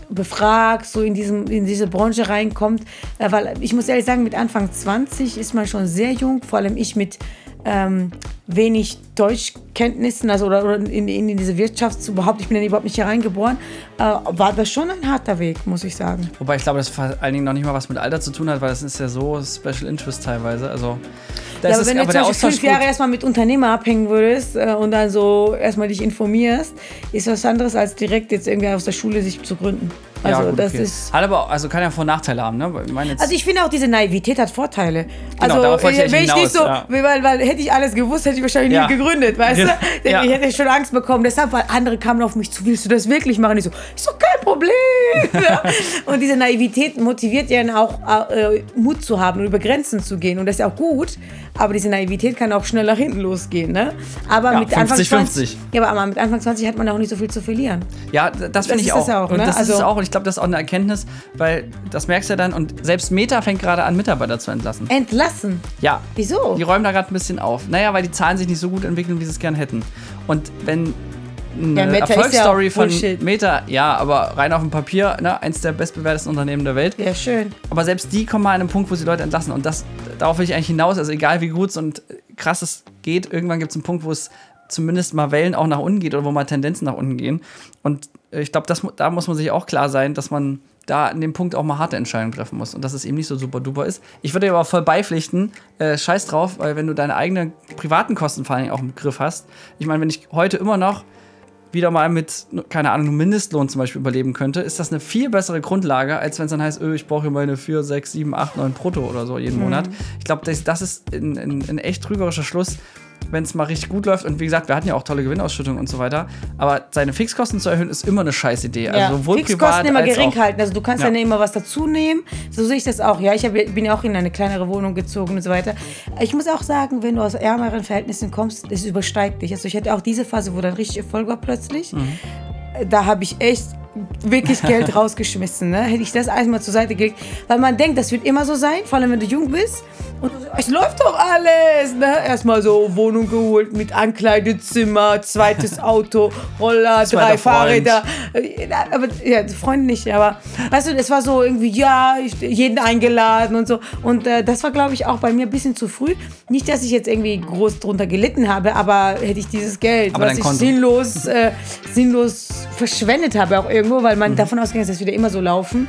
befragt, so in, diesem, in diese Branche reinkommt. Äh, weil ich muss ehrlich sagen, mit Anfang 20 ist man schon sehr jung, vor allem ich mit ähm, wenig Deutschkenntnissen, also oder, oder in, in, diese Wirtschaft überhaupt, ich bin ja überhaupt nicht hier reingeboren, äh, war das schon ein harter Weg, muss ich sagen. Wobei ich glaube, das vor allen Dingen noch nicht mal was mit Alter zu tun hat, weil das ist ja so Special Interest teilweise. Also ja, aber wenn du zum Beispiel fünf Jahre erstmal mit Unternehmer abhängen würdest äh, und dann so erstmal dich informierst, ist was anderes als direkt jetzt irgendwie aus der Schule sich zu gründen. Also ja, gut, das okay. ist. Hat aber also kann ja Vor- und Nachteile haben, ne? Ich mein also ich finde auch diese Naivität hat Vorteile. Genau, also ich, wenn ich nicht so, ja. weil, weil hätte ich alles gewusst, hätte ich wahrscheinlich ja. nie gegründet, weißt du? Ja. Ich hätte schon Angst bekommen. Deshalb, weil andere kamen auf mich zu, willst du das wirklich machen? Ich so, ist doch kein Problem. und diese Naivität motiviert ja auch äh, Mut zu haben und über Grenzen zu gehen. Und das ist ja auch gut. Aber diese Naivität kann auch schnell nach hinten losgehen, ne? Aber ja, mit 50, Anfang 20, 50. Ja, aber mit Anfang 20 hat man auch nicht so viel zu verlieren. Ja, das finde ich auch. auch und ne? das also, ist auch, ich glaube, das ist auch eine Erkenntnis, weil das merkst du ja dann und selbst Meta fängt gerade an, Mitarbeiter zu entlassen. Entlassen? Ja. Wieso? Die räumen da gerade ein bisschen auf. Naja, weil die Zahlen sich nicht so gut entwickeln, wie sie es gern hätten. Und wenn eine ja, Erfolgsstory ja von Meta, ja, aber rein auf dem Papier, ne, eins der bestbewertesten Unternehmen der Welt. Ja, schön. Aber selbst die kommen mal an einen Punkt, wo sie Leute entlassen. Und das, darauf will ich eigentlich hinaus. Also egal wie gut es und krass es geht, irgendwann gibt es einen Punkt, wo es zumindest mal Wellen auch nach unten geht oder wo mal Tendenzen nach unten gehen. Und ich glaube, da muss man sich auch klar sein, dass man da an dem Punkt auch mal harte Entscheidungen treffen muss und dass es eben nicht so super duper ist. Ich würde dir aber voll beipflichten, äh, scheiß drauf, weil wenn du deine eigenen privaten Kosten vor allem auch im Griff hast. Ich meine, wenn ich heute immer noch wieder mal mit, keine Ahnung, Mindestlohn zum Beispiel überleben könnte, ist das eine viel bessere Grundlage, als wenn es dann heißt, öh, ich brauche meine 4, 6, 7, 8, 9 Brutto oder so jeden mhm. Monat. Ich glaube, das, das, ist ein, ein, ein echt trügerischer Schluss, wenn es mal richtig gut läuft. Und wie gesagt, wir hatten ja auch tolle Gewinnausschüttungen und so weiter. Aber seine Fixkosten zu erhöhen, ist immer eine scheiß Idee. Ja. Also sowohl Fixkosten immer gering halten. Also du kannst ja. ja immer was dazu nehmen. So sehe ich das auch. Ja, ich hab, bin ja auch in eine kleinere Wohnung gezogen und so weiter. Ich muss auch sagen, wenn du aus ärmeren Verhältnissen kommst, es übersteigt dich. Also ich hatte auch diese Phase, wo dann richtig Erfolg war plötzlich. Mhm. Da habe ich echt wirklich Geld rausgeschmissen. Ne? Hätte ich das einmal zur Seite gelegt. Weil man denkt, das wird immer so sein, vor allem wenn du jung bist. Und es läuft doch alles. Ne? Erstmal so Wohnung geholt mit Ankleidezimmer, zweites Auto, Roller, drei Fahrräder. Aber ja, Freunde nicht, aber weißt du, es war so irgendwie, ja, jeden eingeladen und so. Und äh, das war, glaube ich, auch bei mir ein bisschen zu früh. Nicht, dass ich jetzt irgendwie groß drunter gelitten habe, aber hätte ich dieses Geld, aber was ich sinnlos, äh, sinnlos verschwendet habe, auch irgendwo, weil man mhm. davon ausgeht, dass es wieder immer so laufen.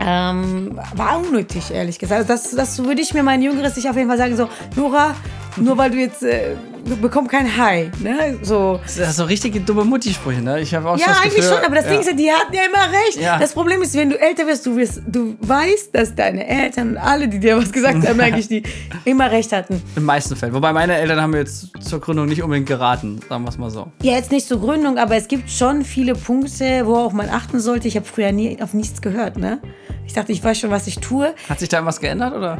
Ähm, war unnötig, ehrlich gesagt. Also das, das würde ich mir mein Jüngeres sich auf jeden Fall sagen. So, Nora, nur weil du jetzt äh, bekommst kein High, ne? So. Das ist so richtige dumme Mutti-Sprüche, ne? Ich habe auch ja, eigentlich Gefühl, schon, aber das ja. Ding ist ja, die hatten ja immer recht. Ja. Das Problem ist, wenn du älter wirst, du wirst, du weißt, dass deine Eltern und alle, die dir was gesagt haben, eigentlich die immer recht hatten. Im meisten Fällen. Wobei meine Eltern haben mir jetzt zur Gründung nicht unbedingt geraten, sagen wir es mal so. Ja, jetzt nicht zur Gründung, aber es gibt schon viele Punkte, wo auch man achten sollte. Ich habe früher nie auf nichts gehört, ne? Ich dachte, ich weiß schon, was ich tue. Hat sich da was geändert, oder?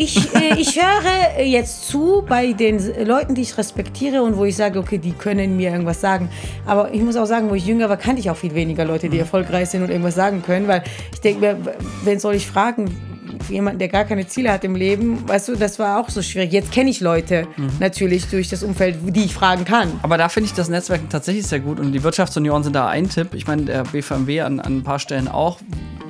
Ich, äh, ich höre jetzt zu bei den Leuten, die ich respektiere und wo ich sage, okay, die können mir irgendwas sagen. Aber ich muss auch sagen, wo ich jünger war, kannte ich auch viel weniger Leute, die mhm. erfolgreich sind und irgendwas sagen können, weil ich denke mir, wen soll ich fragen? Jemand, der gar keine Ziele hat im Leben, weißt du, das war auch so schwierig. Jetzt kenne ich Leute mhm. natürlich durch das Umfeld, die ich fragen kann. Aber da finde ich das Netzwerk tatsächlich sehr gut und die Wirtschaftsunion sind da ein Tipp. Ich meine, der BVMW an, an ein paar Stellen auch,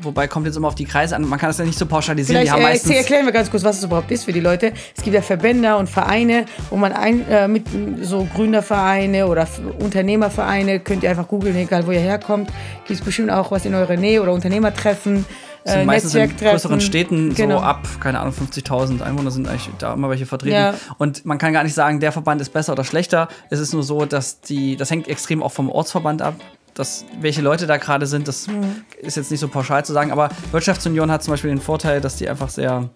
wobei kommt jetzt immer auf die Kreise an. Man kann das ja nicht so pauschalisieren. Vielleicht, die haben äh, meistens erklären wir ganz kurz, was es überhaupt ist für die Leute. Es gibt ja Verbände und Vereine, wo man ein, äh, mit so Gründervereine oder Unternehmervereine, könnt ihr einfach googeln, egal wo ihr herkommt. Gibt es bestimmt auch was in eurer Nähe oder Unternehmertreffen. Sind äh, meistens in größeren Städten genau. so ab, keine Ahnung, 50.000 Einwohner sind eigentlich da immer welche vertreten. Ja. Und man kann gar nicht sagen, der Verband ist besser oder schlechter. Es ist nur so, dass die, das hängt extrem auch vom Ortsverband ab dass welche Leute da gerade sind, das mhm. ist jetzt nicht so pauschal zu sagen, aber Wirtschaftsunion hat zum Beispiel den Vorteil, dass die einfach sehr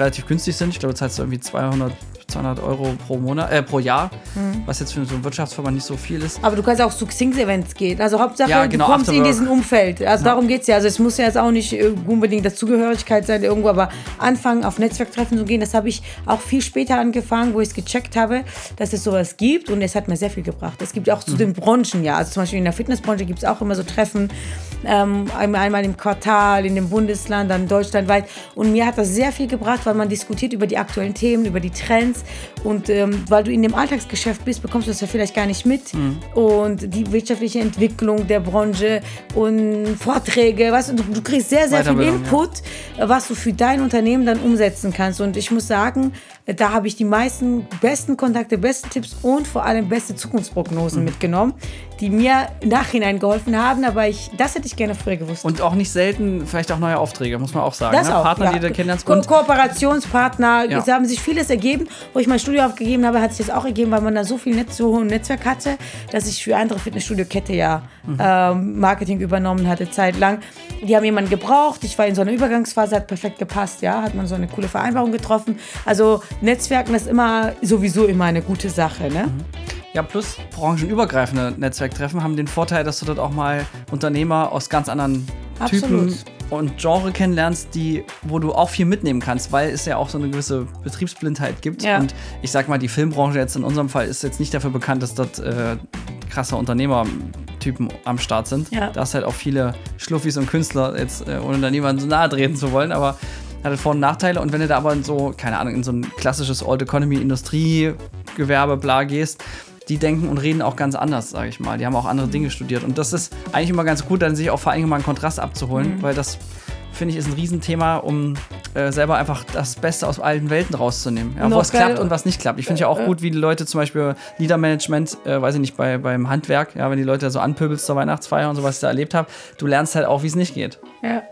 relativ günstig sind. Ich glaube, jetzt zahlst du irgendwie 200, 200 Euro pro Monat, äh, pro Jahr, Mhm. was jetzt für so einen Wirtschaftsverband nicht so viel ist. Aber du kannst auch zu Xings-Events gehen. Also Hauptsache, Ja, genau, du kommst in Afterwork. diesen Umfeld. Also darum geht es ja. Also es muss ja jetzt auch nicht äh, unbedingt Dazugehörigkeit sein irgendwo, aber anfangen auf Netzwerktreffen zu gehen, das habe ich auch viel später angefangen, wo ich es gecheckt habe, dass es sowas gibt und es hat mir sehr viel gebracht. Es gibt ja auch Mhm. zu den Branchen, ja. Also zum Beispiel in der Fitnessbranche gibt es auch immer so Treffen, ähm, einmal im Quartal, in dem Bundesland, dann deutschlandweit. Und mir hat das sehr viel gebracht, weil man diskutiert über die aktuellen Themen, über die Trends und ähm, weil du in dem Alltagsgeschäft bist, bekommst du das ja vielleicht gar nicht mit. Und die wirtschaftliche Entwicklung der Branche und Vorträge, weißt du, du, du kriegst sehr, sehr viel Input, äh, was du für dein Unternehmen dann umsetzen kannst. Und ich muss sagen, da habe ich die meisten besten Kontakte, besten Tipps und vor allem beste Zukunftsprognosen mitgenommen, die mir im Nachhinein geholfen haben. Aber ich, das hätte ich gerne früher gewusst. Und auch nicht selten vielleicht auch neue Aufträge, muss man auch sagen. Das ne? auch, Partner, ja. die du kennenlernst. Ko Kooperationspartner, Ja. es haben sich vieles ergeben. Wo ich mein Studio aufgegeben habe, hat sich das auch ergeben, weil man da so viel Netz, so ein Netzwerk hatte, dass ich für andere Fitnessstudio-Kette ja Mhm. ähm, Marketing übernommen hatte, zeitlang. Die haben jemanden gebraucht, ich war in so einer Übergangsphase, hat perfekt gepasst, ja, hat man so eine coole Vereinbarung getroffen. Also Netzwerken ist immer sowieso immer eine gute Sache, ne? Ja, plus branchenübergreifende Netzwerktreffen haben den Vorteil, dass du dort auch mal Unternehmer aus ganz anderen Typen Absolut. und Genre kennenlernst, die, wo du auch viel mitnehmen kannst, weil es ja auch so eine gewisse Betriebsblindheit gibt. Ja. Und ich sag mal, die Filmbranche jetzt in unserem Fall ist jetzt nicht dafür bekannt, dass dort äh, krasse Unternehmertypen am Start sind. Ja. Da ist halt auch viele Schluffis und Künstler, jetzt äh, ohne da niemanden so nahe treten zu wollen, aber hat Vor- und Nachteile. Und wenn du da aber in so, keine Ahnung, in so ein klassisches Old Economy Industriegewerbe bla gehst, die denken und reden auch ganz anders, sage ich mal. Die haben auch andere Dinge studiert. Und das ist eigentlich immer ganz gut, dann sich auch vor allem mal einen Kontrast abzuholen, weil das finde ich, ist ein Riesenthema, um äh, selber einfach das Beste aus allen Welten rauszunehmen. Ja, geil- klappt und was nicht klappt. Ich finde ja auch gut, wie die Leute zum Beispiel Liedermanagement, äh, weiß ich nicht, bei, beim Handwerk, ja, wenn die Leute so anpöbelst zur Weihnachtsfeier und so, was ich da erlebt habe, du lernst halt auch, wie es nicht geht. Ja.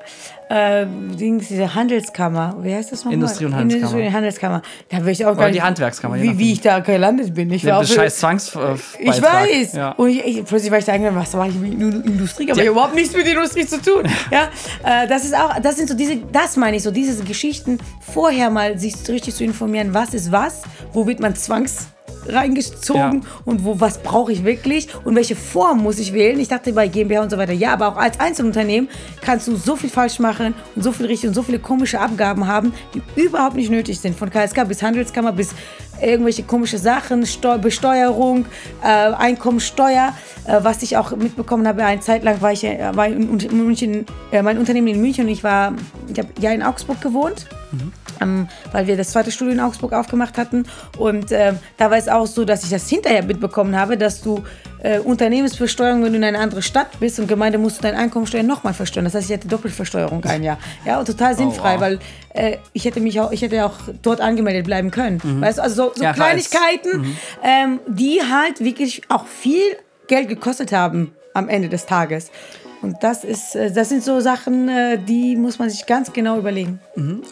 Äh, Dings, diese Handelskammer, wie heißt das nochmal? Industrie- und Handelskammer. Industrie- und Handelskammer. Da will ich auch gar Oder die nicht, Handwerkskammer, je Wie, nachdem. wie ich da gelandet bin. Ich war auf- scheiß Zwangs äh, Ich weiß. Ja. Und ich, ich, plötzlich war ich da eingeladen, was mache ich mit Indu- Industrie? Aber ich hab überhaupt nichts mit Industrie zu tun. ja, äh, das ist auch, das sind so diese, das meine ich so, diese Geschichten vorher mal sich richtig zu informieren, was ist was, wo wird man zwangs reingezogen Ja. und wo was brauche ich wirklich und welche Form muss ich wählen. Ich dachte bei GmbH und so weiter, ja, aber auch als Einzelunternehmen kannst du so viel falsch machen und so viel richtig und so viele komische Abgaben haben, die überhaupt nicht nötig sind. Von KSK bis Handelskammer bis irgendwelche komische Sachen, Steu Besteuerung, äh, Einkommensteuer, äh, was ich auch mitbekommen habe. Eine Zeit lang war ich äh, war in, München, äh, mein Unternehmen in München und ich war, ich habe ja in Augsburg gewohnt ähm, weil wir das zweite Studio in Augsburg aufgemacht hatten. Und ähm, da war es auch so, dass ich das hinterher mitbekommen habe, dass du äh, Unternehmensbesteuerung, wenn du in eine andere Stadt bist und Gemeinde, musst du deine Einkommensteuer nochmal versteuern. Das heißt, ich hatte Doppelversteuerung ein Jahr. Ja, und total sinnfrei, wow. weil äh, ich hätte mich auch, ich hätte auch dort angemeldet bleiben können. Weißt du, also so, so Ja, Kleinigkeiten, ähm, die halt wirklich auch viel Geld gekostet haben am Ende des Tages. Und das ist, äh, das sind so Sachen, äh, die muss man sich ganz genau überlegen.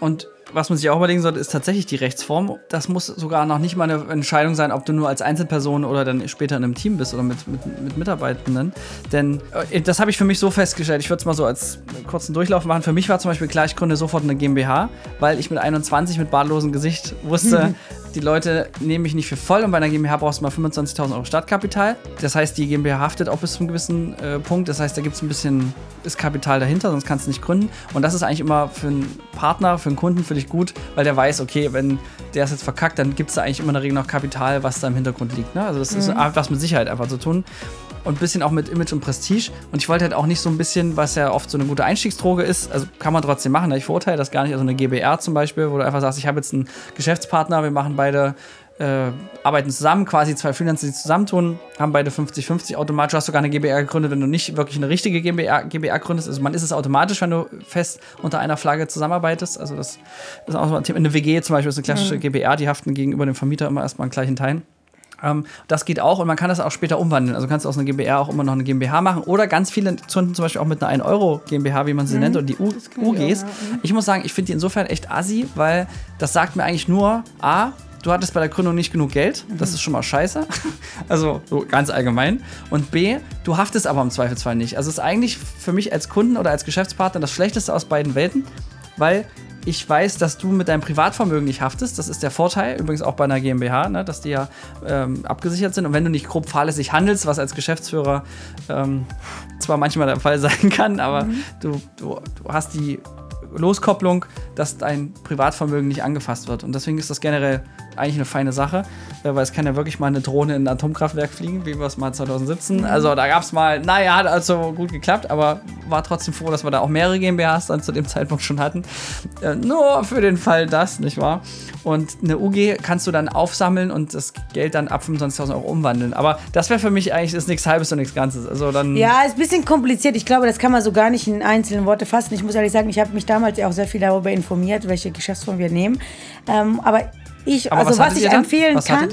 Und was man sich auch überlegen sollte, ist tatsächlich die Rechtsform. Das muss sogar noch nicht mal eine Entscheidung sein, ob du nur als Einzelperson oder dann später in einem Team bist oder mit, mit, mit Mitarbeitenden. Denn äh, das habe ich für mich so festgestellt. Ich würde es mal so als kurzen Durchlauf machen. Für mich war zum Beispiel klar, ich gründe sofort eine GmbH, weil ich mit 21 mit bartlosem Gesicht wusste, die Leute nehmen mich nicht für voll und bei einer GmbH brauchst du mal 25.000 Euro Startkapital. Das heißt, die GmbH haftet auch bis zu einem gewissen äh, Punkt. Das heißt, da gibt es ein bisschen ist Kapital dahinter, sonst kannst du nicht gründen. Und das ist eigentlich immer für einen Partner, für einen Kunden für dich gut, weil der weiß, okay, wenn der es jetzt verkackt, dann gibt es da eigentlich immer in der Regel noch Kapital, was da im Hintergrund liegt. Ne? Also das ist was mit Sicherheit einfach zu tun. Und ein bisschen auch mit Image und Prestige. Und ich wollte halt auch nicht so ein bisschen, was ja oft so eine gute Einstiegsdroge ist, also kann man trotzdem machen, ne? ich verurteile das gar nicht. Also eine GBR zum Beispiel, wo du einfach sagst, ich habe jetzt einen Geschäftspartner, wir machen beide äh, arbeiten zusammen, quasi zwei Freelancer, die zusammentun, haben beide 50-50 automatisch. Du hast sogar eine GBR gegründet, wenn du nicht wirklich eine richtige GBR, GBR gründest. Also man ist es automatisch, wenn du fest unter einer Flagge zusammenarbeitest. Also das ist auch so ein Thema. Eine WG zum Beispiel ist eine klassische GBR, die haften gegenüber dem Vermieter immer erstmal in gleichen Teilen. Ähm, das geht auch und man kann das auch später umwandeln. Also kannst du aus einer GmbH auch immer noch eine GmbH machen oder ganz viele zünden zum Beispiel auch mit einer 1-Euro GmbH, wie man sie nennt, und die U UGs. Ich muss sagen, ich finde die insofern echt assi, weil das sagt mir eigentlich nur, A, du hattest bei der Gründung nicht genug Geld, das ist schon mal scheiße. Also so ganz allgemein. Und B, du haftest aber im Zweifelsfall nicht. Also es ist eigentlich für mich als Kunden oder als Geschäftspartner das Schlechteste aus beiden Welten, weil ich weiß, dass du mit deinem Privatvermögen nicht haftest. Das ist der Vorteil, übrigens auch bei einer GmbH, ne, dass die ja ähm, abgesichert sind. Und wenn du nicht grob fahrlässig handelst, was als Geschäftsführer ähm, zwar manchmal der Fall sein kann, aber mhm. du, du, du hast die Loskopplung, dass dein Privatvermögen nicht angefasst wird. Und deswegen ist das generell eigentlich eine feine Sache, äh, weil es kann ja wirklich mal eine Drohne in ein Atomkraftwerk fliegen, wie wir es mal 2017. Mhm. Also da gab es mal, naja, hat also gut geklappt, aber war trotzdem froh, dass wir da auch mehrere GmbHs dann zu dem Zeitpunkt schon hatten. Äh, nur für den Fall das, nicht wahr? Und eine UG kannst du dann aufsammeln und das Geld dann ab 25.000 Euro umwandeln. Aber das wäre für mich eigentlich ist nichts Halbes und nichts Ganzes. Also dann ja, ist ein bisschen kompliziert. Ich glaube, das kann man so gar nicht in einzelnen Worte fassen. Ich muss ehrlich sagen, ich habe mich damals ja auch sehr viel darüber informiert, welche Geschäftsform wir nehmen. Ähm, aber ich, Aber also was, was ich empfehlen was kann,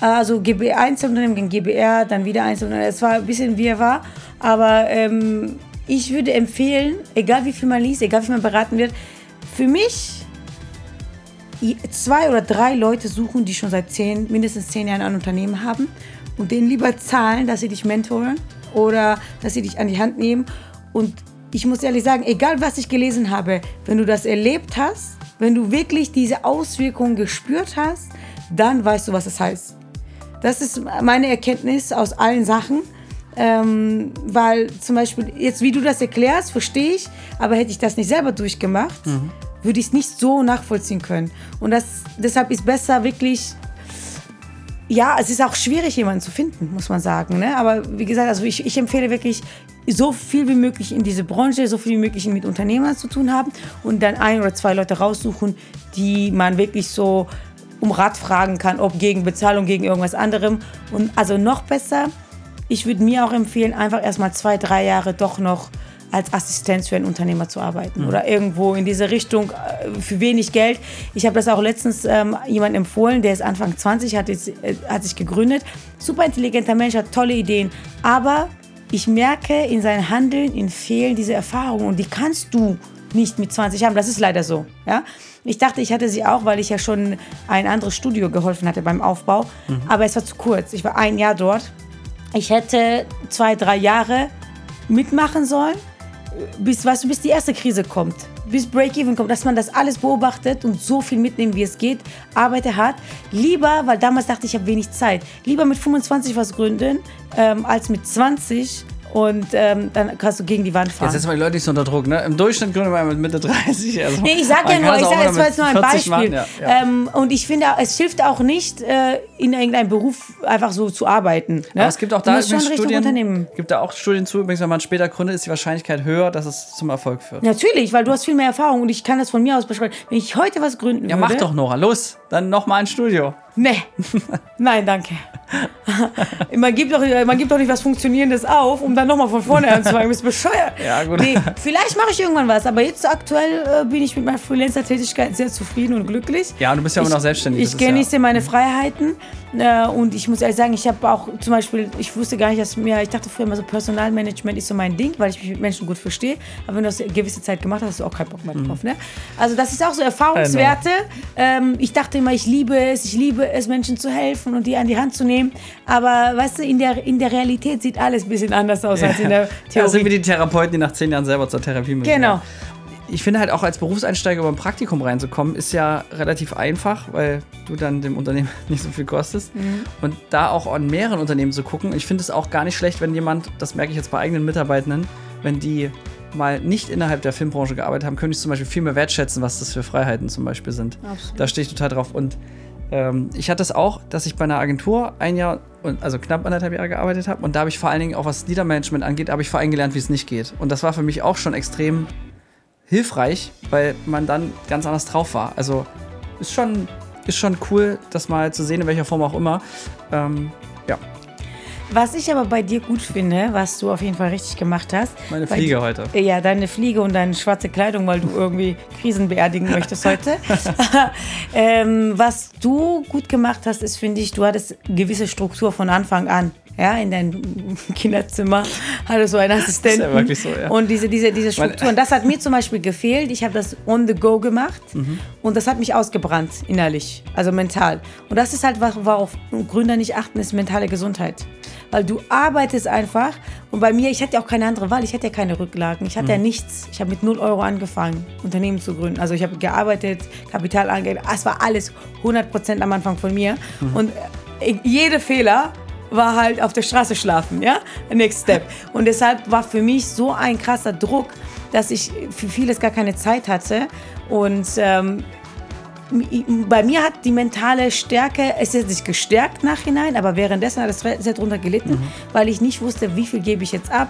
also GB Einzelunternehmen gegen GBR, dann wieder Einzelunternehmen. Es war ein bisschen wie er war, aber ähm, ich würde empfehlen, egal wie viel man liest, egal wie viel man beraten wird, für mich zwei oder drei Leute suchen, die schon seit zehn, mindestens zehn Jahren ein Unternehmen haben und denen lieber zahlen, dass sie dich mentoren oder dass sie dich an die Hand nehmen. Und ich muss ehrlich sagen, egal was ich gelesen habe, wenn du das erlebt hast, wenn du wirklich diese Auswirkungen gespürt hast, dann weißt du, was es heißt. Das ist meine Erkenntnis aus allen Sachen. Ähm, weil zum Beispiel, jetzt wie du das erklärst, verstehe ich, aber hätte ich das nicht selber durchgemacht, mhm. würde ich es nicht so nachvollziehen können. Und das, deshalb ist besser wirklich ja, es ist auch schwierig, jemanden zu finden, muss man sagen. Ne? Aber wie gesagt, also ich, ich empfehle wirklich, so viel wie möglich in diese Branche, so viel wie möglich mit Unternehmern zu tun haben und dann ein oder zwei Leute raussuchen, die man wirklich so um Rat fragen kann, ob gegen Bezahlung, gegen irgendwas anderem. Und also noch besser, ich würde mir auch empfehlen, einfach erstmal zwei, drei Jahre doch noch als Assistenz für einen Unternehmer zu arbeiten mhm. oder irgendwo in diese Richtung äh, für wenig Geld. Ich habe das auch letztens ähm, jemand empfohlen, der ist Anfang 20, hat, jetzt, äh, hat sich gegründet. Super intelligenter Mensch, hat tolle Ideen, aber ich merke in seinem Handeln, in fehlen diese Erfahrungen und die kannst du nicht mit 20 haben. Das ist leider so. Ja? Ich dachte, ich hatte sie auch, weil ich ja schon ein anderes Studio geholfen hatte beim Aufbau. Mhm. Aber es war zu kurz. Ich war ein Jahr dort. Ich hätte zwei, drei Jahre mitmachen sollen, bis, weißt du, bis die erste Krise kommt bis Break-Even kommt, dass man das alles beobachtet und so viel mitnehmen, wie es geht, arbeite hart. Lieber, weil damals dachte ich, ich habe wenig Zeit, lieber mit 25 was gründen, ähm, als mit 20 und ähm, dann kannst du gegen die Wand fahren. Jetzt setzen wir die Leute nicht so unter Druck, ne? Im Durchschnitt gründen wir mit Mitte 30. Also nee, ich sag ja nur, ich sag, es war jetzt nur ein Beispiel. Ja, ja. Ähm, und ich finde, es hilft auch nicht, äh, in irgendeinem Beruf einfach so zu arbeiten. Ne? Aber es gibt auch da Studien, gibt da auch Studien zu, übrigens, wenn man später gründet, ist die Wahrscheinlichkeit höher, dass es zum Erfolg führt. Natürlich, weil du hast viel mehr Erfahrung und ich kann das von mir aus beschreiben. Wenn ich heute was gründen ja, würde... Ja, mach doch, Nora, los, dann nochmal ein Studio. Nee, nein, danke. man, gibt doch, man gibt doch nicht was Funktionierendes auf, um dann nochmal von vorne anzufangen. Bist bescheuert. Ja, gut. Nee, vielleicht mache ich irgendwann was, aber jetzt aktuell äh, bin ich mit meiner Freelancer-Tätigkeit sehr zufrieden und glücklich. Ja, und du bist ja immer noch selbstständig. Ich genieße ja. meine Freiheiten äh, und ich muss ehrlich sagen, ich habe auch zum Beispiel, ich wusste gar nicht, dass mir, ich dachte früher immer so, Personalmanagement ist so mein Ding, weil ich mich mit Menschen gut verstehe. Aber wenn du das eine gewisse Zeit gemacht hast, hast du auch keinen Bock mehr drauf. Mhm. Ne? Also das ist auch so Erfahrungswerte. Ähm, ich dachte immer, ich liebe es, ich liebe es, Menschen zu helfen und die an die Hand zu nehmen. Aber weißt du, in der, in der Realität sieht alles ein bisschen anders aus ja. als in der Theorie. Ja, sind wir die Therapeuten, die nach zehn Jahren selber zur Therapie müssen. Genau ich finde halt auch als Berufseinsteiger über ein Praktikum reinzukommen, ist ja relativ einfach, weil du dann dem Unternehmen nicht so viel kostest. Mhm. Und da auch an mehreren Unternehmen zu gucken. Ich finde es auch gar nicht schlecht, wenn jemand, das merke ich jetzt bei eigenen Mitarbeitenden, wenn die mal nicht innerhalb der Filmbranche gearbeitet haben, könnte ich zum Beispiel viel mehr wertschätzen, was das für Freiheiten zum Beispiel sind. Absolut. Da stehe ich total drauf. Und ähm, ich hatte es auch, dass ich bei einer Agentur ein Jahr, also knapp anderthalb Jahre gearbeitet habe. Und da habe ich vor allen Dingen auch was Leadermanagement angeht, habe ich vor allem gelernt, wie es nicht geht. Und das war für mich auch schon extrem hilfreich, weil man dann ganz anders drauf war. Also ist schon, ist schon cool, das mal zu sehen, in welcher Form auch immer. Ähm, ja. Was ich aber bei dir gut finde, was du auf jeden Fall richtig gemacht hast. Meine Fliege heute. Ja, deine Fliege und deine schwarze Kleidung, weil du irgendwie Krisen beerdigen möchtest heute. ähm, was du gut gemacht hast, ist, finde ich, du hattest gewisse Struktur von Anfang an. ja, in deinem Kinderzimmer hatte so einen Assistenten. Ist ja wirklich so, ja. Und diese, diese, diese Strukturen, das hat mir zum Beispiel gefehlt. Ich habe das on the go gemacht Mhm. und das hat mich ausgebrannt innerlich, also mental. Und das ist halt, worauf Gründer nicht achten, ist mentale Gesundheit. Weil du arbeitest einfach und bei mir, ich hatte ja auch keine andere Wahl, ich hatte ja keine Rücklagen, ich hatte ja nichts. Ich habe mit 0 Euro angefangen, Unternehmen zu gründen. Also ich habe gearbeitet, Kapital angelegt, es war alles 100% am Anfang von mir. Und äh, jede Fehler war halt auf der Straße schlafen, ja? Next Step. Und deshalb war für mich so ein krasser Druck, dass ich für vieles gar keine Zeit hatte. Und ähm, bei mir hat die mentale Stärke, es ist nicht gestärkt nachhinein, aber währenddessen hat es sehr darunter gelitten, weil ich nicht wusste, wie viel gebe ich jetzt ab,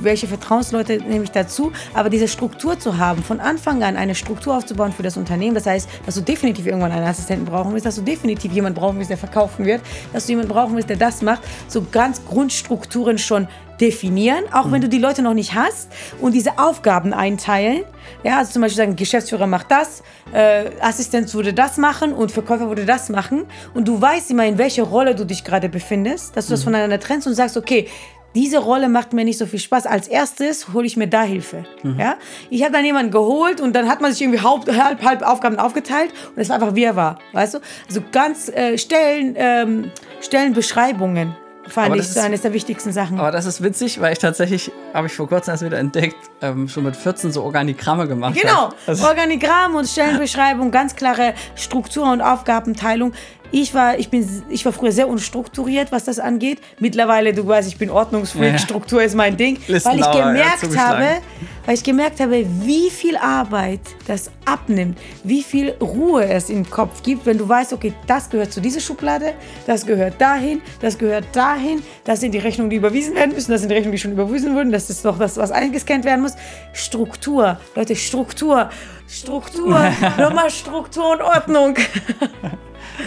welche Vertrauensleute nehme ich dazu. Aber diese Struktur zu haben, von Anfang an eine Struktur aufzubauen für das Unternehmen, das heißt, dass du definitiv irgendwann einen Assistenten brauchen wirst, dass du definitiv jemanden brauchen wirst, der verkaufen wird, dass du jemanden brauchen wirst, der das macht, so ganz Grundstrukturen schon definieren, auch wenn du die Leute noch nicht hast und diese Aufgaben einteilen. Ja, also zum Beispiel sagen, Geschäftsführer macht das, äh, Assistent würde das machen und Verkäufer würde das machen. Und du weißt immer, in welcher Rolle du dich gerade befindest, dass du das voneinander trennst und sagst, okay, diese Rolle macht mir nicht so viel Spaß. Als erstes hole ich mir da Hilfe. Ja? Ich habe dann jemanden geholt und dann hat man sich irgendwie halb, halb, halb Aufgaben aufgeteilt und es war einfach wie er war. Weißt du? Also ganz äh, Stellen, ähm, Stellenbeschreibungen fand Aber ich so eines der wichtigsten Sachen. Aber das ist witzig, weil ich tatsächlich, habe ich vor kurzem erst wieder entdeckt, ähm, schon mit 14 so Organigramme gemacht Genau. Also, Organigramm und Stellenbeschreibung, ganz klare Struktur und Aufgabenteilung. Ich war, ich, bin, ich war früher sehr unstrukturiert, was das angeht. Mittlerweile, du weißt, ich bin Ordnungsfreak, Ja. Struktur ist mein Ding. Listen weil ich ja, gemerkt zugeschlagen. habe, weil ich gemerkt habe, wie viel Arbeit das abnimmt, wie viel Ruhe es im Kopf gibt, wenn du weißt, okay, das gehört zu dieser Schublade, das gehört dahin, das gehört dahin, das sind die Rechnungen, die überwiesen werden müssen, das sind die Rechnungen, die schon überwiesen wurden, das ist noch das, was eingescannt werden muss. Struktur, Leute, Struktur, Struktur, nochmal Struktur und Ordnung.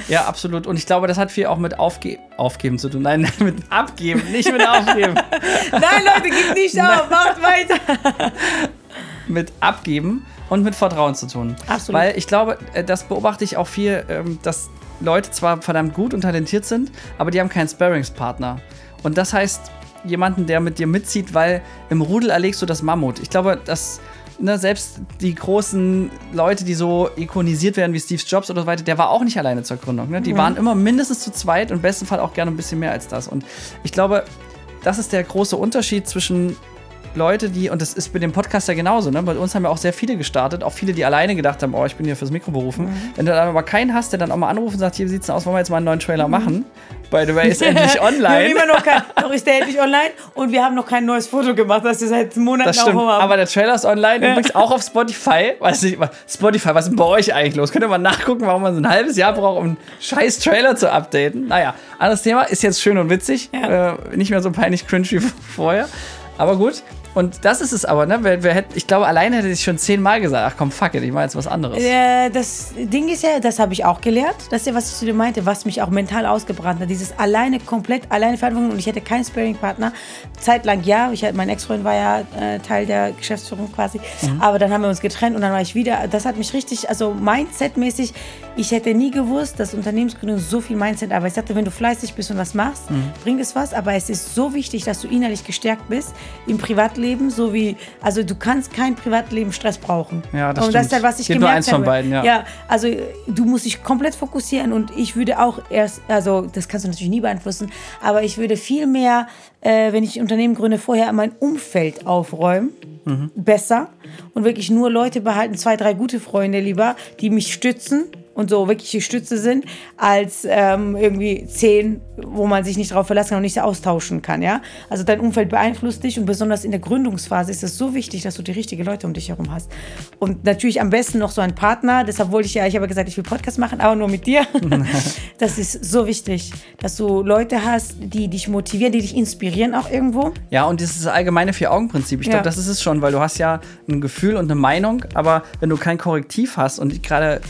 ja, absolut. Und ich glaube, das hat viel auch mit Aufge Aufgeben zu tun. Nein, mit Abgeben, nicht mit Aufgeben. Nein, Leute, gib nicht auf, macht weiter. mit Abgeben und mit Vertrauen zu tun. Absolut. Weil ich glaube, äh, das beobachte ich auch viel, ähm, dass Leute zwar verdammt gut und talentiert sind, aber die haben keinen Sparringspartner. Und das heißt, jemanden, der mit dir mitzieht, weil im Rudel erlegst du das Mammut. Ich glaube, dass ne, selbst die großen Leute, die so ikonisiert werden wie Steve Jobs oder so weiter, der war auch nicht alleine zur Gründung. Ne? Die waren immer mindestens zu zweit und im besten Fall auch gerne ein bisschen mehr als das. Und ich glaube, das ist der große Unterschied zwischen Leute, die, und das ist bei dem Podcast ja genauso, ne? Bei uns haben ja auch sehr viele gestartet, auch viele, die alleine gedacht haben, oh, ich bin hier fürs Mikro berufen. Wenn du dann aber keinen hast, der dann auch mal anruft und sagt, hier sieht's denn aus, wollen wir jetzt mal einen neuen Trailer machen? By the way, ist endlich Wir haben online. immer noch kein, noch ist der endlich online und wir haben noch kein neues Foto gemacht, das wir seit Monaten Das stimmt, auch haben. aber der Trailer ist online, übrigens auch auf Spotify. Weiß nicht, Spotify, was ist denn bei euch eigentlich los? Könnt ihr mal nachgucken, warum man so ein halbes Jahr braucht, um einen scheiß Trailer zu updaten? Naja, anderes Thema, ist jetzt schön und witzig. Ja. Äh, nicht mehr so peinlich cringe wie vorher. Aber gut. Und das ist es aber, ne? Wer, wer hätte, ich glaube, alleine hätte ich schon zehnmal gesagt, ach komm, fuck it, ich mache jetzt was anderes. Äh, das Ding ist ja, das habe ich auch gelernt. Das ist ja, was ich zu dir meinte, was mich auch mental ausgebrannt hat. Dieses alleine, komplett alleine Verantwortung und ich hätte keinen Sparing-Partner. Zeitlang ja, ich hatte, mein Ex-Freund war ja äh, Teil der Geschäftsführung quasi. Aber dann haben wir uns getrennt und dann war ich wieder. Das hat mich richtig, also Mindset-mäßig, ich hätte nie gewusst, dass Unternehmensgründung so viel Mindset, aber ich sagte, wenn du fleißig bist und was machst, bringt es was. Aber es ist so wichtig, dass du innerlich gestärkt bist im Privatleben, so wie, also du kannst kein Privatleben Stress brauchen. Ja, das und das ist stimmt. halt, was ich Geht nur gemerkt eins von habe. beiden, ja. ja, also du musst dich komplett fokussieren und ich würde auch erst, also das kannst du natürlich nie beeinflussen, aber ich würde viel mehr, äh, wenn ich Unternehmen gründe, vorher mein Umfeld aufräumen. Mhm. Besser und wirklich nur Leute behalten, zwei, drei gute Freunde lieber, die mich stützen und so wirkliche Stütze sind, als ähm, irgendwie zehn, wo man sich nicht darauf verlassen kann und nicht austauschen kann. Ja? Also dein Umfeld beeinflusst dich und besonders in der Gründungsphase ist es so wichtig, dass du die richtigen Leute um dich herum hast. Und natürlich am besten noch so ein Partner. Deshalb wollte ich ja, ich habe gesagt, ich will Podcast machen, aber nur mit dir. das ist so wichtig, dass du Leute hast, die dich motivieren, die dich inspirieren auch irgendwo. Ja, und dieses allgemeine Vier-Augen-Prinzip, ich Ja. glaube, das ist es schon, weil du hast ja ein Gefühl und eine Meinung, aber wenn du kein Korrektiv hast und gerade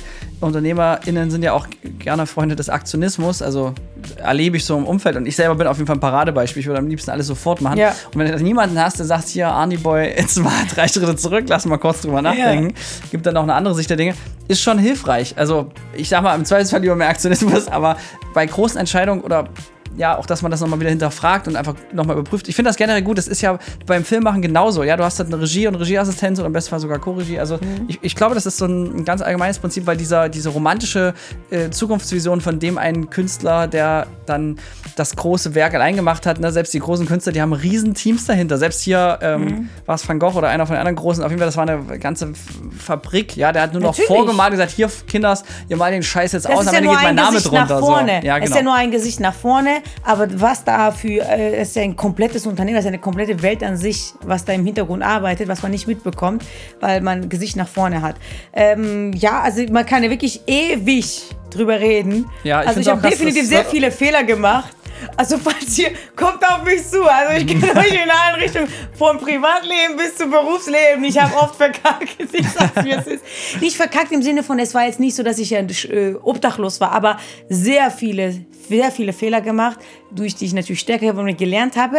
UnternehmerInnen sind ja auch gerne Freunde des Aktionismus, also erlebe ich so im Umfeld und ich selber bin auf jeden Fall ein Paradebeispiel, ich würde am liebsten alles sofort machen. Ja. Und wenn du niemanden hast, der sagt, hier, Arnie Boy, jetzt mal drei Schritte zurück, lass mal kurz drüber nachdenken, gibt dann auch eine andere Sicht der Dinge, ist schon hilfreich. Also ich sag mal, im Zweifelsfall lieber mehr Aktionismus, aber bei großen Entscheidungen oder ja, auch, dass man das nochmal wieder hinterfragt und einfach nochmal überprüft. Ich finde das generell gut. Das ist ja beim Filmmachen genauso. Ja, du hast halt eine Regie und Regieassistenz und am besten Fall sogar Co-Regie. Also mhm. ich, ich, glaube, das ist so ein, ganz allgemeines Prinzip, weil dieser, diese romantische äh, Zukunftsvision von dem einen Künstler, der dann das große Werk allein gemacht hat, ne? selbst die großen Künstler, die haben riesen Teams dahinter. Selbst hier ähm, mhm. war es Van Gogh oder einer von den anderen großen, auf jeden Fall, das war eine ganze Fabrik. Ja, der hat nur noch Natürlich. vorgemalt und gesagt, hier, Kinders, ihr malt den Scheiß jetzt das aus, am Ende geht mein Name Gesicht drunter. So. Ja, genau. Es ist ja nur ein Gesicht nach vorne, aber was da für, äh, ist ja ein komplettes Unternehmen, das ist eine komplette Welt an sich, was da im Hintergrund arbeitet, was man nicht mitbekommt, weil man Gesicht nach vorne hat. Ähm, ja, also man kann ja wirklich ewig drüber reden. Ja, ich also ich habe definitiv sehr viele Fehler gemacht. Also falls ihr, kommt auf mich zu. Also ich kenne euch in allen Richtungen. Vom Privatleben bis zum Berufsleben. Ich habe oft verkackt. Ich sag's mir, es ist. Nicht verkackt im Sinne von, es war jetzt nicht so, dass ich ja äh, obdachlos war, aber sehr viele, sehr viele Fehler gemacht, durch die ich natürlich stärker und gelernt habe.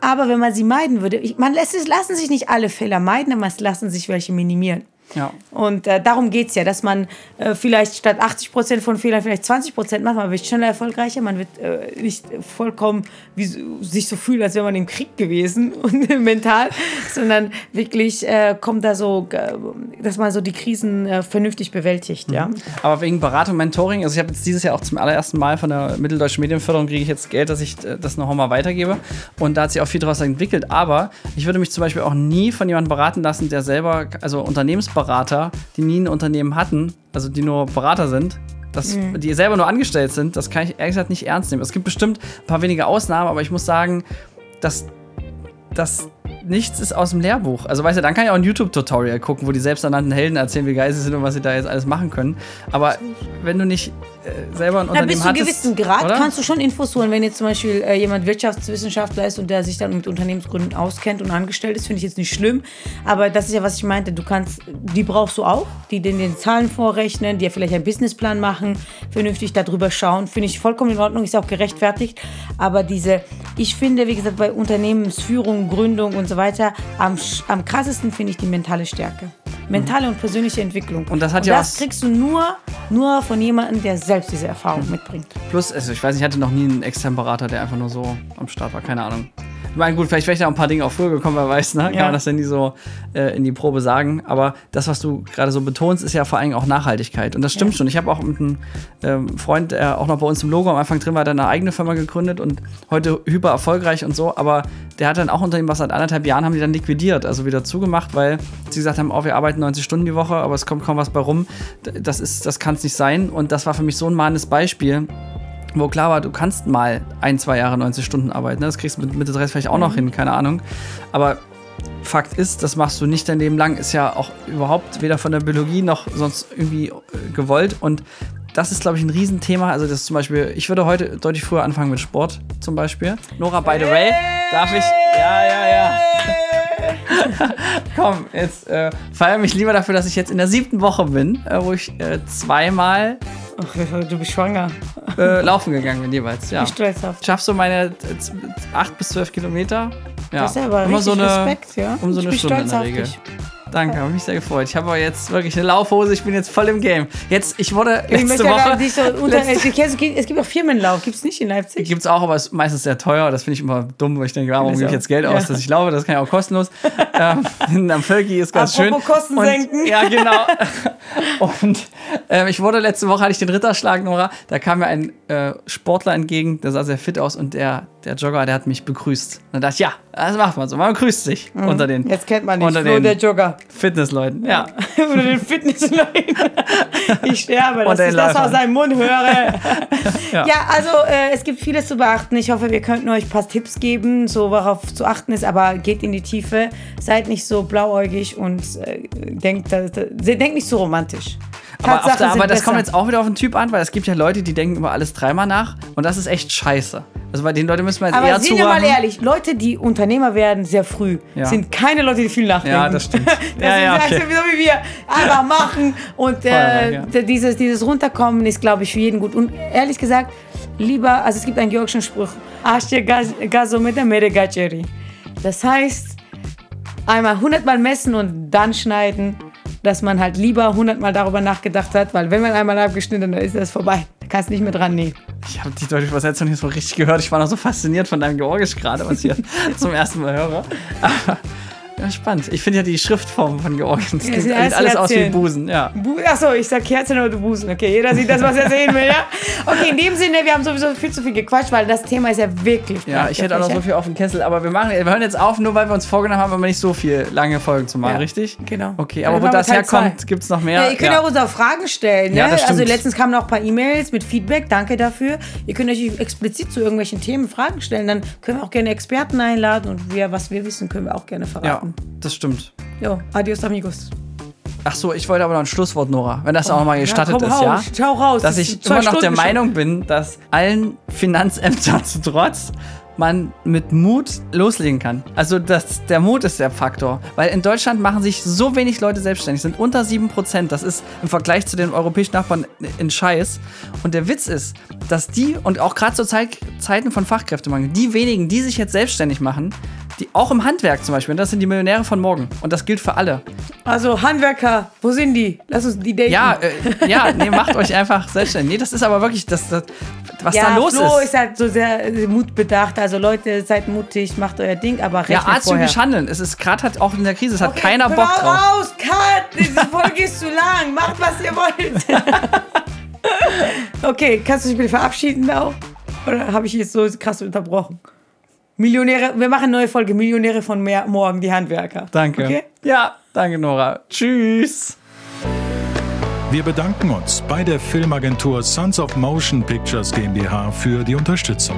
Aber wenn man sie meiden würde, ich, man lässt es, lassen sich nicht alle Fehler meiden, aber es lassen sich welche minimieren. Ja. Und äh, darum geht es ja, dass man äh, vielleicht statt 80 Prozent von Fehlern vielleicht 20 Prozent macht. Man wird schneller erfolgreicher, man wird äh, nicht vollkommen wie, sich so fühlen, als wäre man im Krieg gewesen und mental, sondern wirklich äh, kommt da so, äh, dass man so die Krisen äh, vernünftig bewältigt. Mhm. Ja? Aber wegen Beratung, Mentoring, also ich habe jetzt dieses Jahr auch zum allerersten Mal von der Mitteldeutschen Medienförderung kriege ich jetzt Geld, dass ich das noch mal weitergebe. Und da hat sich auch viel daraus entwickelt. Aber ich würde mich zum Beispiel auch nie von jemandem beraten lassen, der selber, also Unternehmensberatung Berater, die nie ein Unternehmen hatten, also die nur Berater sind, das, mhm. die selber nur angestellt sind, das kann ich ehrlich gesagt nicht ernst nehmen. Es gibt bestimmt ein paar wenige Ausnahmen, aber ich muss sagen, dass das nichts ist aus dem Lehrbuch. Also weißt du, dann kann ich auch ein YouTube-Tutorial gucken, wo die selbsternannten Helden erzählen, wie geil sie sind und was sie da jetzt alles machen können. Aber wenn du nicht äh, selber ein Na, Unternehmen hattest... Bis zu einem gewissen Grad oder? kannst du schon Infos holen. Wenn jetzt zum Beispiel äh, jemand Wirtschaftswissenschaftler ist und der sich dann mit Unternehmensgründen auskennt und angestellt ist, finde ich jetzt nicht schlimm. Aber das ist ja, was ich meinte. Du kannst, die brauchst du auch, die den, den Zahlen vorrechnen, die ja vielleicht einen Businessplan machen, vernünftig darüber schauen. Finde ich vollkommen in Ordnung, ist auch gerechtfertigt. Aber diese, ich finde, wie gesagt, bei Unternehmensführung, Gründung und so weiter, am, am krassesten finde ich die mentale Stärke. Mentale und persönliche Entwicklung. Und das hat und ja das kriegst du nur, nur von jemandem, der selbst diese Erfahrung mhm. mitbringt. Plus, also ich weiß, ich hatte noch nie einen externen Berater, der einfach nur so am Start war, keine Ahnung. Ich meine, gut, vielleicht wäre ich da ein paar Dinge auch früher gekommen, wer weiß, ne? Kann ja. man das denn nie so äh, in die Probe sagen. Aber das, was du gerade so betonst, ist ja vor allem auch Nachhaltigkeit. Und das stimmt ja. schon. Ich habe auch mit einem ähm, Freund, der auch noch bei uns im Logo am Anfang drin war, der eine eigene Firma gegründet und heute hyper erfolgreich und so. Aber der hat dann auch unter ihm was seit anderthalb Jahren haben die dann liquidiert, also wieder zugemacht, weil sie gesagt haben, oh, wir arbeiten 90 Stunden die Woche, aber es kommt kaum was bei rum. Das das kann es nicht sein. Und das war für mich so ein mahnendes Beispiel wo klar war, du kannst mal ein, zwei Jahre 90 Stunden arbeiten. Ne? Das kriegst du mit Mitte 30 vielleicht auch noch mhm. hin, keine Ahnung. Aber Fakt ist, das machst du nicht dein Leben lang. Ist ja auch überhaupt weder von der Biologie noch sonst irgendwie äh, gewollt. Und das ist, glaube ich, ein Riesenthema. Also, das zum Beispiel, ich würde heute deutlich früher anfangen mit Sport zum Beispiel. Nora, by the way, darf ich. Ja, ja, ja. Komm, jetzt äh, feiere mich lieber dafür, dass ich jetzt in der siebten Woche bin, äh, wo ich äh, zweimal Ach, du bist schwanger. Äh, laufen gegangen bin jeweils, ja. Wie stolzhaft. Schaffst du meine 8 bis 12 Kilometer? Ja. Das ist ja aber Immer so eine, Respekt, ja. Um so eine Stunde in der Regel. Danke, habe mich sehr gefreut. Ich habe aber jetzt wirklich eine Laufhose, ich bin jetzt voll im Game. Jetzt, ich wurde letzte ich möchte Woche... Nicht so unter, es gibt auch Firmenlauf, gibt es nicht in Leipzig? Gibt es auch, aber es ist meistens sehr teuer. Das finde ich immer dumm, weil ich denke, warum gebe ich jetzt Geld aus, ja. dass ich laufe? Das kann ja auch kostenlos. ähm, am Völki ist ganz Apropos schön. Kosten und, senken. Ja, genau. und ähm, ich wurde letzte Woche, hatte ich den Ritterschlag, Nora, da kam mir ein äh, Sportler entgegen, der sah sehr fit aus und der, der Jogger, der hat mich begrüßt. dann dachte ich, ja, das macht man so. Man grüßt sich mhm. unter den. Jetzt kennt man nicht unter den der Jogger. Fitnessleuten, ja. unter den Fitnessleuten. ich sterbe, dass ich das aus seinem Mund höre. ja. ja, also äh, es gibt vieles zu beachten. Ich hoffe, wir könnten euch ein paar Tipps geben, so worauf zu achten ist, aber geht in die Tiefe. Seid nicht so blauäugig und äh, denkt, da, denkt nicht so romantisch. Aber, der, aber das kommt jetzt auch wieder auf den Typ an, weil es gibt ja Leute, die denken über alles dreimal nach und das ist echt scheiße. Also bei den Leuten müssen wir jetzt aber eher. Aber sind wir mal ehrlich, Leute, die Unternehmer werden sehr früh, ja. sind keine Leute, die viel nachdenken. Ja, das stimmt. das ja, ja, okay. so wie wir einfach machen und äh, ja. dieses, dieses Runterkommen ist, glaube ich, für jeden gut. Und ehrlich gesagt, lieber, also es gibt einen georgischen Spruch, das heißt, einmal hundertmal messen und dann schneiden dass man halt lieber hundertmal darüber nachgedacht hat, weil wenn man einmal abgeschnitten hat, dann ist das vorbei. Da kannst du nicht mehr dran nehmen. Ich habe die deutsche Übersetzung nicht so richtig gehört. Ich war noch so fasziniert von deinem Georgisch gerade, was ich hier zum ersten Mal höre. Ja, spannend. Ich finde ja die Schriftform von Georgien. Ja, sieht sie alles heißt aus wie. Busen, ja. Bu Achso, ich sag Kerzen oder Busen. Okay, jeder sieht das, was er sehen will, ja? Okay, in dem Sinne, wir haben sowieso viel zu viel gequatscht, weil das Thema ist ja wirklich. Ja, ich hätte auch noch so viel auf dem Kessel, aber wir machen, wir hören jetzt auf, nur weil wir uns vorgenommen haben, aber nicht so viel lange Folgen zu machen, Ja, richtig? genau. Okay, aber wo das herkommt, gibt es noch mehr. Ja, ihr könnt Ja. auch uns auch Fragen stellen. Ne? Ja, das also letztens kamen auch ein paar E-Mails mit Feedback. Danke dafür. Ihr könnt euch explizit zu irgendwelchen Themen Fragen stellen. Dann können wir auch gerne Experten einladen und wir, was wir wissen, können wir auch gerne verraten. Das stimmt. Jo, adios amigos. Ach so, ich wollte aber noch ein Schlusswort, Nora, wenn das auch mal gestattet komm ist, ja? raus, schau raus. Dass Das ich immer noch der Stunden schon. Meinung bin, dass allen Finanzämtern zu trotz man mit Mut loslegen kann. Also das, der Mut ist der Faktor. Weil in Deutschland machen sich so wenig Leute selbstständig, sind unter 7%. Das ist im Vergleich zu den europäischen Nachbarn in Scheiß. Und der Witz ist, dass die, und auch gerade zu Zeit, Zeiten von Fachkräftemangel, die wenigen, die sich jetzt selbstständig machen, die auch im Handwerk zum Beispiel, das sind die Millionäre von morgen. Und das gilt für alle. Also Handwerker, wo sind die? Lass uns die daten. Ja, äh, ja, nee, macht euch einfach selbstständig. Nee, das ist aber wirklich das, das was ja, da los Flo ist. ist halt so sehr äh, mutbedacht. Also Leute, seid mutig, macht euer Ding, aber Ja, rechnet vorher. arztüblich handeln. Es ist gerade halt auch in der Krise, es hat Okay, keiner hör Bock drauf. raus, cut! Diese Folge ist zu lang. Macht, was ihr wollt. okay, kannst du dich bitte verabschieden auch? Oder habe ich jetzt so krass unterbrochen? Millionäre, wir machen eine neue Folge. Millionäre von mehr, morgen, die Handwerker. Danke. Okay? Ja, danke, Nora. Tschüss. Wir bedanken uns bei der Filmagentur Sons of Motion Pictures GmbH für die Unterstützung.